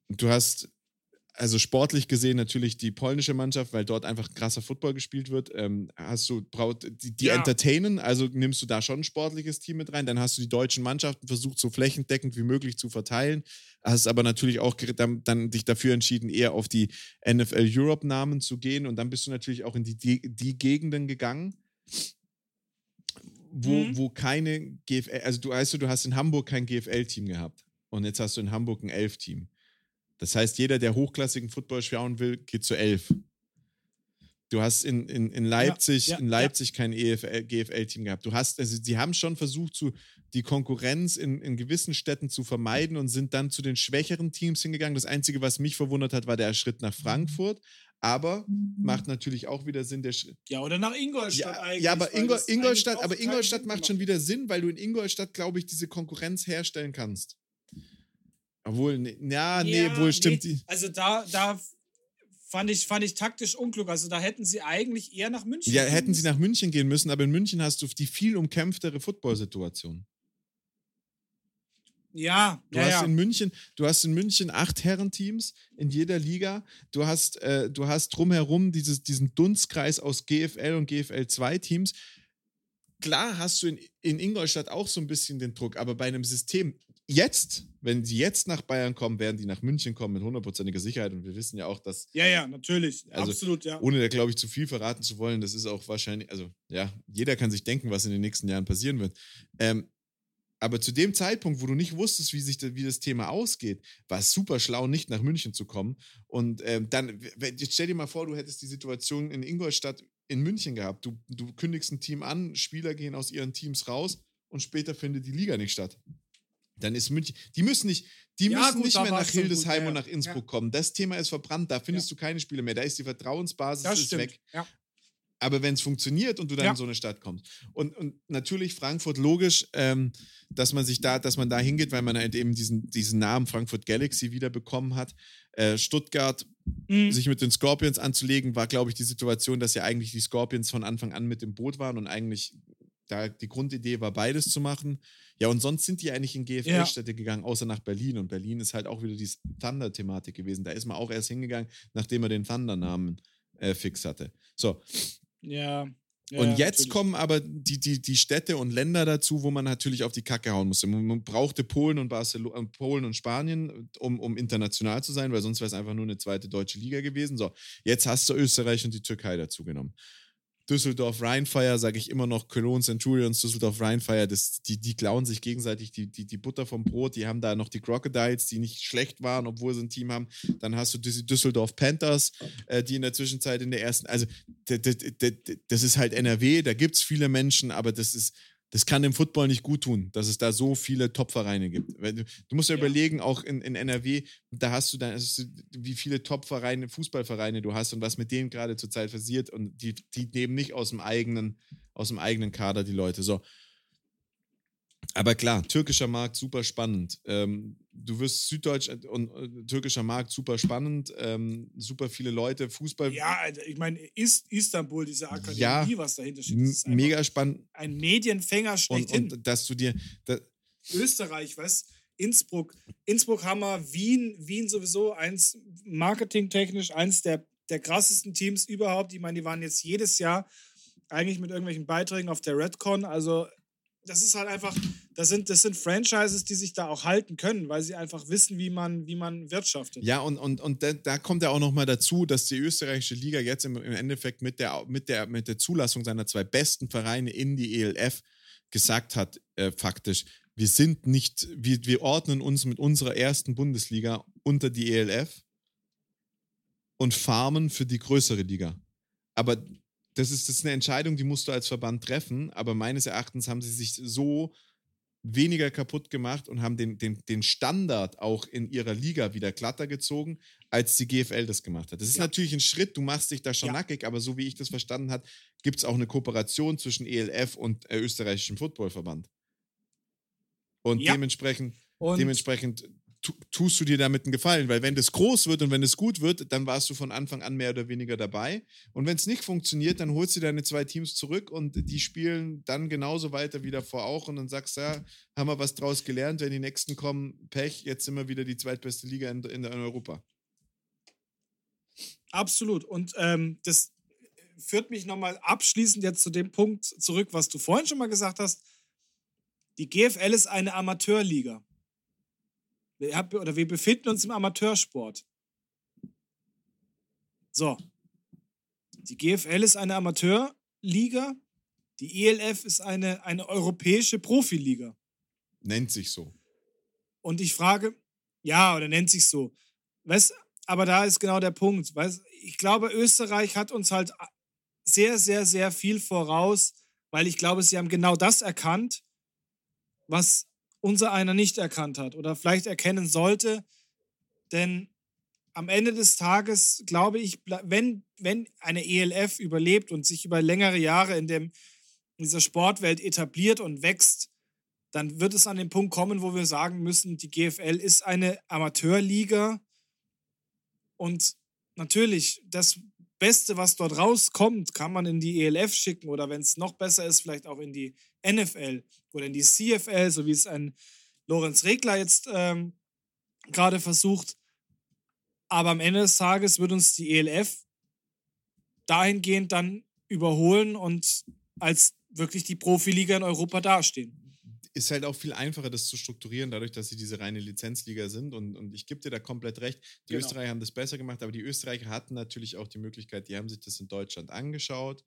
[SPEAKER 1] du hast also sportlich gesehen natürlich die polnische Mannschaft, weil dort einfach krasser Football gespielt wird. Ähm, hast du braut, die, die ja. entertainen, also nimmst du da schon ein sportliches Team mit rein. Dann hast du die deutschen Mannschaften versucht, so flächendeckend wie möglich zu verteilen. Hast aber natürlich auch dann, dann dich dafür entschieden, eher auf die NFL Europe Namen zu gehen. Und dann bist du natürlich auch in die, die, die Gegenden gegangen, wo, mhm. wo keine GFL, also du weißt du, du hast in Hamburg kein GFL-Team gehabt. Und jetzt hast du in Hamburg ein Elf-Team. Das heißt, jeder, der hochklassigen Football schauen will, geht zu elf. Du hast in, in, in Leipzig, ja, ja, in Leipzig ja. kein GFL-Team gehabt. Du hast, also sie haben schon versucht, zu, die Konkurrenz in, in gewissen Städten zu vermeiden und sind dann zu den schwächeren Teams hingegangen. Das Einzige, was mich verwundert hat, war der Schritt nach Frankfurt. Aber macht natürlich auch wieder Sinn, der Schritt.
[SPEAKER 2] Ja, oder nach Ingolstadt
[SPEAKER 1] ja,
[SPEAKER 2] eigentlich.
[SPEAKER 1] Ja, aber, Ingol, Ingolstadt, aber Ingolstadt macht schon wieder Sinn, weil du in Ingolstadt, glaube ich, diese Konkurrenz herstellen kannst. Obwohl, ne, ja, nee, wohl stimmt nee. die.
[SPEAKER 2] Also da, da fand ich, fand ich taktisch unklug. Also da hätten sie eigentlich eher nach München
[SPEAKER 1] Ja, hätten müssen. sie nach München gehen müssen, aber in München hast du die viel umkämpftere Football-Situation.
[SPEAKER 2] Ja,
[SPEAKER 1] du
[SPEAKER 2] ja,
[SPEAKER 1] hast
[SPEAKER 2] ja.
[SPEAKER 1] in München, du hast in München acht Herrenteams in jeder Liga. Du hast, äh, du hast drumherum dieses, diesen Dunstkreis aus GFL und GFL 2 Teams. Klar hast du in, in Ingolstadt auch so ein bisschen den Druck, aber bei einem System, jetzt, wenn sie jetzt nach Bayern kommen, werden die nach München kommen mit hundertprozentiger Sicherheit. Und wir wissen ja auch, dass.
[SPEAKER 2] Ja, ja, natürlich. Also, Absolut, ja.
[SPEAKER 1] Ohne da, glaube ich, zu viel verraten zu wollen, das ist auch wahrscheinlich, also ja, jeder kann sich denken, was in den nächsten Jahren passieren wird. Ähm, aber zu dem Zeitpunkt, wo du nicht wusstest, wie sich wie das Thema ausgeht, war es super schlau, nicht nach München zu kommen. Und ähm, dann, jetzt stell dir mal vor, du hättest die Situation in Ingolstadt in München gehabt. Du, du kündigst ein Team an, Spieler gehen aus ihren Teams raus und später findet die Liga nicht statt. Dann ist München. Die müssen nicht, die
[SPEAKER 2] Ja,
[SPEAKER 1] müssen
[SPEAKER 2] gut,
[SPEAKER 1] nicht mehr nach Hildesheim
[SPEAKER 2] gut,
[SPEAKER 1] und nach. Innsbruck kommen. Das Thema ist verbrannt, da findest du keine Spiele mehr. Da ist die Vertrauensbasis
[SPEAKER 2] Das
[SPEAKER 1] ist
[SPEAKER 2] stimmt.
[SPEAKER 1] weg.
[SPEAKER 2] Ja.
[SPEAKER 1] Aber wenn es funktioniert und du dann
[SPEAKER 2] Ja.
[SPEAKER 1] in so eine Stadt kommst. Und, und natürlich Frankfurt logisch, ähm, dass man sich da, dass man da hingeht, weil man halt eben diesen, diesen Namen Frankfurt Galaxy wieder bekommen hat. Äh, Stuttgart
[SPEAKER 2] Mhm.
[SPEAKER 1] sich mit den Scorpions anzulegen, war, glaube ich, die Situation, dass ja eigentlich die Scorpions von Anfang an mit im Boot waren und eigentlich da die Grundidee war, beides zu machen. Ja, und sonst sind die eigentlich in GFL-Städte gegangen, außer nach Berlin. Und Berlin ist halt auch wieder die Thunder-Thematik gewesen. Da ist man auch erst hingegangen, nachdem er den Thunder-Namen äh, fix hatte. So,
[SPEAKER 2] Ja. ja
[SPEAKER 1] und
[SPEAKER 2] ja,
[SPEAKER 1] jetzt
[SPEAKER 2] natürlich.
[SPEAKER 1] kommen aber die, die, die Städte und Länder dazu, wo man natürlich auf die Kacke hauen musste. Man, man brauchte Polen und Barcelona, äh, Polen und Spanien, um, um international zu sein, weil sonst wäre es einfach nur eine zweite deutsche Liga gewesen. So, jetzt hast du Österreich und die Türkei dazu genommen. Düsseldorf Rheinfire, sage ich immer noch, Cologne Centurions, Düsseldorf Rheinfire, das, die, die klauen sich gegenseitig die, die, die Butter vom Brot. Die haben da noch die Crocodiles, die nicht schlecht waren, obwohl sie ein Team haben. Dann hast du die Düsseldorf Panthers, äh, die in der Zwischenzeit in der ersten, also das ist halt NRW, da gibt es viele Menschen, aber das ist, das kann dem Football nicht gut tun, dass es da so viele Top-Vereine gibt. Du, musst ja,
[SPEAKER 2] Ja.
[SPEAKER 1] überlegen, auch in, in NRW, da hast du dann, wie viele Top-Vereine, Fußballvereine du hast und was mit denen gerade zurzeit passiert und die, die nehmen nicht aus dem eigenen, aus dem eigenen Kader die Leute. So. Aber klar, türkischer Markt super spannend. Ähm, du wirst Süddeutsch und äh, türkischer Markt super spannend, ähm, super viele Leute, Fußball
[SPEAKER 2] Ja, Alter, ich meine, ist Istanbul, diese Akademie,
[SPEAKER 1] Ja,
[SPEAKER 2] was dahinter steht, das ist
[SPEAKER 1] mega spannend.
[SPEAKER 2] ein Medienfänger
[SPEAKER 1] Und,
[SPEAKER 2] schlechthin.
[SPEAKER 1] und dass du dir, da,
[SPEAKER 2] Österreich, weißt Innsbruck, Innsbruck Hammer, Wien, Wien sowieso eins marketingtechnisch eins der, der krassesten Teams überhaupt. Ich meine, die waren jetzt jedes Jahr eigentlich mit irgendwelchen Beiträgen auf der Redcon. Also das ist halt einfach, das sind, das sind Franchises, die sich da auch halten können, weil sie einfach wissen, wie man, wie man wirtschaftet.
[SPEAKER 1] Ja, und, und, und da, kommt ja auch nochmal dazu, dass die österreichische Liga jetzt im, im Endeffekt mit der, mit, der, mit der Zulassung seiner zwei besten Vereine in die ELF gesagt hat, äh, faktisch, wir sind nicht, wir, wir ordnen uns mit unserer ersten Bundesliga unter die ELF und farmen für die größere Liga. Aber das ist, das ist eine Entscheidung, die musst du als Verband treffen, aber meines Erachtens haben sie sich so weniger kaputt gemacht und haben den, den, den Standard auch in ihrer Liga wieder glatter gezogen, als die GFL das gemacht hat. Das ist
[SPEAKER 2] Ja.
[SPEAKER 1] natürlich ein Schritt, du machst dich da schon
[SPEAKER 2] Ja.
[SPEAKER 1] nackig, aber so wie ich das verstanden habe, gibt es auch eine Kooperation zwischen ELF und äh, österreichischem Footballverband. Und
[SPEAKER 2] Ja.
[SPEAKER 1] dementsprechend,
[SPEAKER 2] Und
[SPEAKER 1] dementsprechend tust du dir damit einen Gefallen, weil wenn das groß wird und wenn es gut wird, dann warst du von Anfang an mehr oder weniger dabei. Und wenn es nicht funktioniert, dann holst du deine zwei Teams zurück und die spielen dann genauso weiter wie davor auch und dann sagst du, ja, haben wir was draus gelernt, wenn die nächsten kommen, Pech, jetzt sind wir wieder die zweitbeste Liga in, in, Europa.
[SPEAKER 2] Absolut. Und ähm, das führt mich nochmal abschließend jetzt zu dem Punkt zurück, was du vorhin schon mal gesagt hast. Die GFL ist eine Amateurliga. Wir, hab, oder wir befinden uns im Amateursport. So. Die GFL ist eine Amateurliga. Die ELF ist eine, eine europäische Profiliga.
[SPEAKER 1] Nennt sich so.
[SPEAKER 2] Und ich frage, ja, oder nennt sich so. Weißt, aber da ist genau der Punkt. Weißt, ich glaube, Österreich hat uns halt sehr, sehr, sehr viel voraus, weil ich glaube, sie haben genau das erkannt, was unser einer nicht erkannt hat oder vielleicht erkennen sollte. Denn am Ende des Tages glaube ich, wenn, wenn eine ELF überlebt und sich über längere Jahre in, dem, in dieser Sportwelt etabliert und wächst, dann wird es an den Punkt kommen, wo wir sagen müssen, die GFL ist eine Amateurliga und natürlich das Beste, was dort rauskommt, kann man in die ELF schicken oder wenn es noch besser ist, vielleicht auch in die NFL oder in die CFL, so wie es ein Lorenz Regler jetzt ähm, gerade versucht. Aber am Ende des Tages wird uns die ELF dahingehend dann überholen und als wirklich die Profiliga in Europa dastehen.
[SPEAKER 1] ist halt auch viel einfacher, das zu strukturieren, dadurch, dass sie diese reine Lizenzliga sind. Und, und ich gebe dir da komplett recht. Die
[SPEAKER 2] Genau.
[SPEAKER 1] Österreicher haben das besser gemacht, aber die Österreicher hatten natürlich auch die Möglichkeit, die haben sich das in Deutschland angeschaut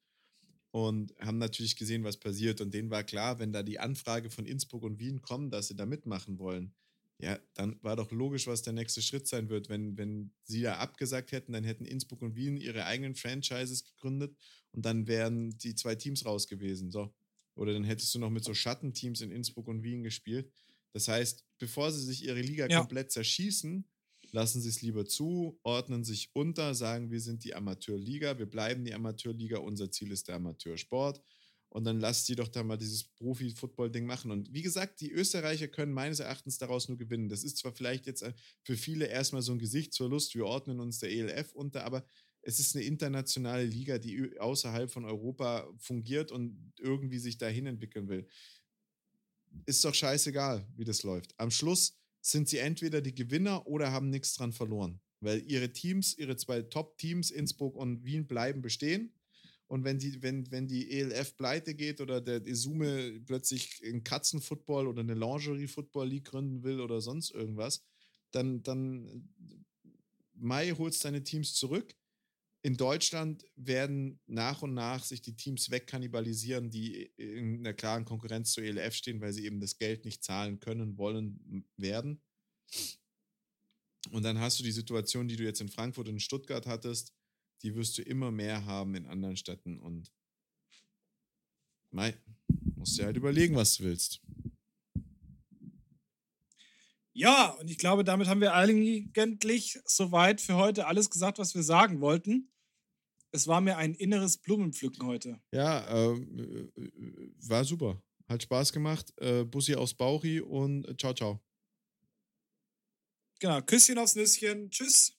[SPEAKER 1] und haben natürlich gesehen, was passiert. Und denen war klar, wenn da die Anfrage von Innsbruck und Wien kommt, dass sie da mitmachen wollen, Ja, dann war doch logisch, was der nächste Schritt sein wird. Wenn, wenn sie da abgesagt hätten, dann hätten Innsbruck und Wien ihre eigenen Franchises gegründet und dann wären die zwei Teams raus gewesen. So. Oder dann hättest du noch mit so Schattenteams in Innsbruck und Wien gespielt. Das heißt, bevor sie sich ihre Liga
[SPEAKER 2] Ja.
[SPEAKER 1] komplett zerschießen, lassen sie es lieber zu, ordnen sich unter, sagen, wir sind die Amateurliga, wir bleiben die Amateurliga, unser Ziel ist der Amateursport. Und dann lasst sie doch da mal dieses Profi-Football-Ding machen. Und wie gesagt, die Österreicher können meines Erachtens daraus nur gewinnen. Das ist zwar vielleicht jetzt äh, für viele erstmal so ein Gesichtsverlust, wir ordnen uns der ELF unter, aber es ist eine internationale Liga, die außerhalb von Europa fungiert und irgendwie sich dahin entwickeln will. Ist doch scheißegal, wie das läuft. Am Schluss sind sie entweder die Gewinner oder haben nichts dran verloren. Weil ihre Teams, ihre zwei Top-Teams, Innsbruck und Wien, bleiben bestehen. Und wenn die, wenn, wenn die ELF pleite geht oder der Isume plötzlich einen Katzenfootball oder eine Lingerie-Football League gründen will oder sonst irgendwas, dann, dann Mai holst deine Teams zurück. In Deutschland werden nach und nach sich die Teams wegkannibalisieren, die in einer klaren Konkurrenz zur ELF stehen, weil sie eben das Geld nicht zahlen können, wollen, werden. Und dann hast du die Situation, die du jetzt in Frankfurt und in Stuttgart hattest, die wirst du immer mehr haben in anderen Städten und Mei, musst dir halt überlegen, was du willst.
[SPEAKER 2] Ja, und ich glaube, damit haben wir eigentlich soweit für heute alles gesagt, was wir sagen wollten. Es war mir ein inneres Blumenpflücken heute.
[SPEAKER 1] Ja, ähm, äh, war super. Hat Spaß gemacht. Äh, Bussi aufs Bauchi und äh, ciao, ciao.
[SPEAKER 2] Genau, Küsschen aufs Nüsschen. Tschüss.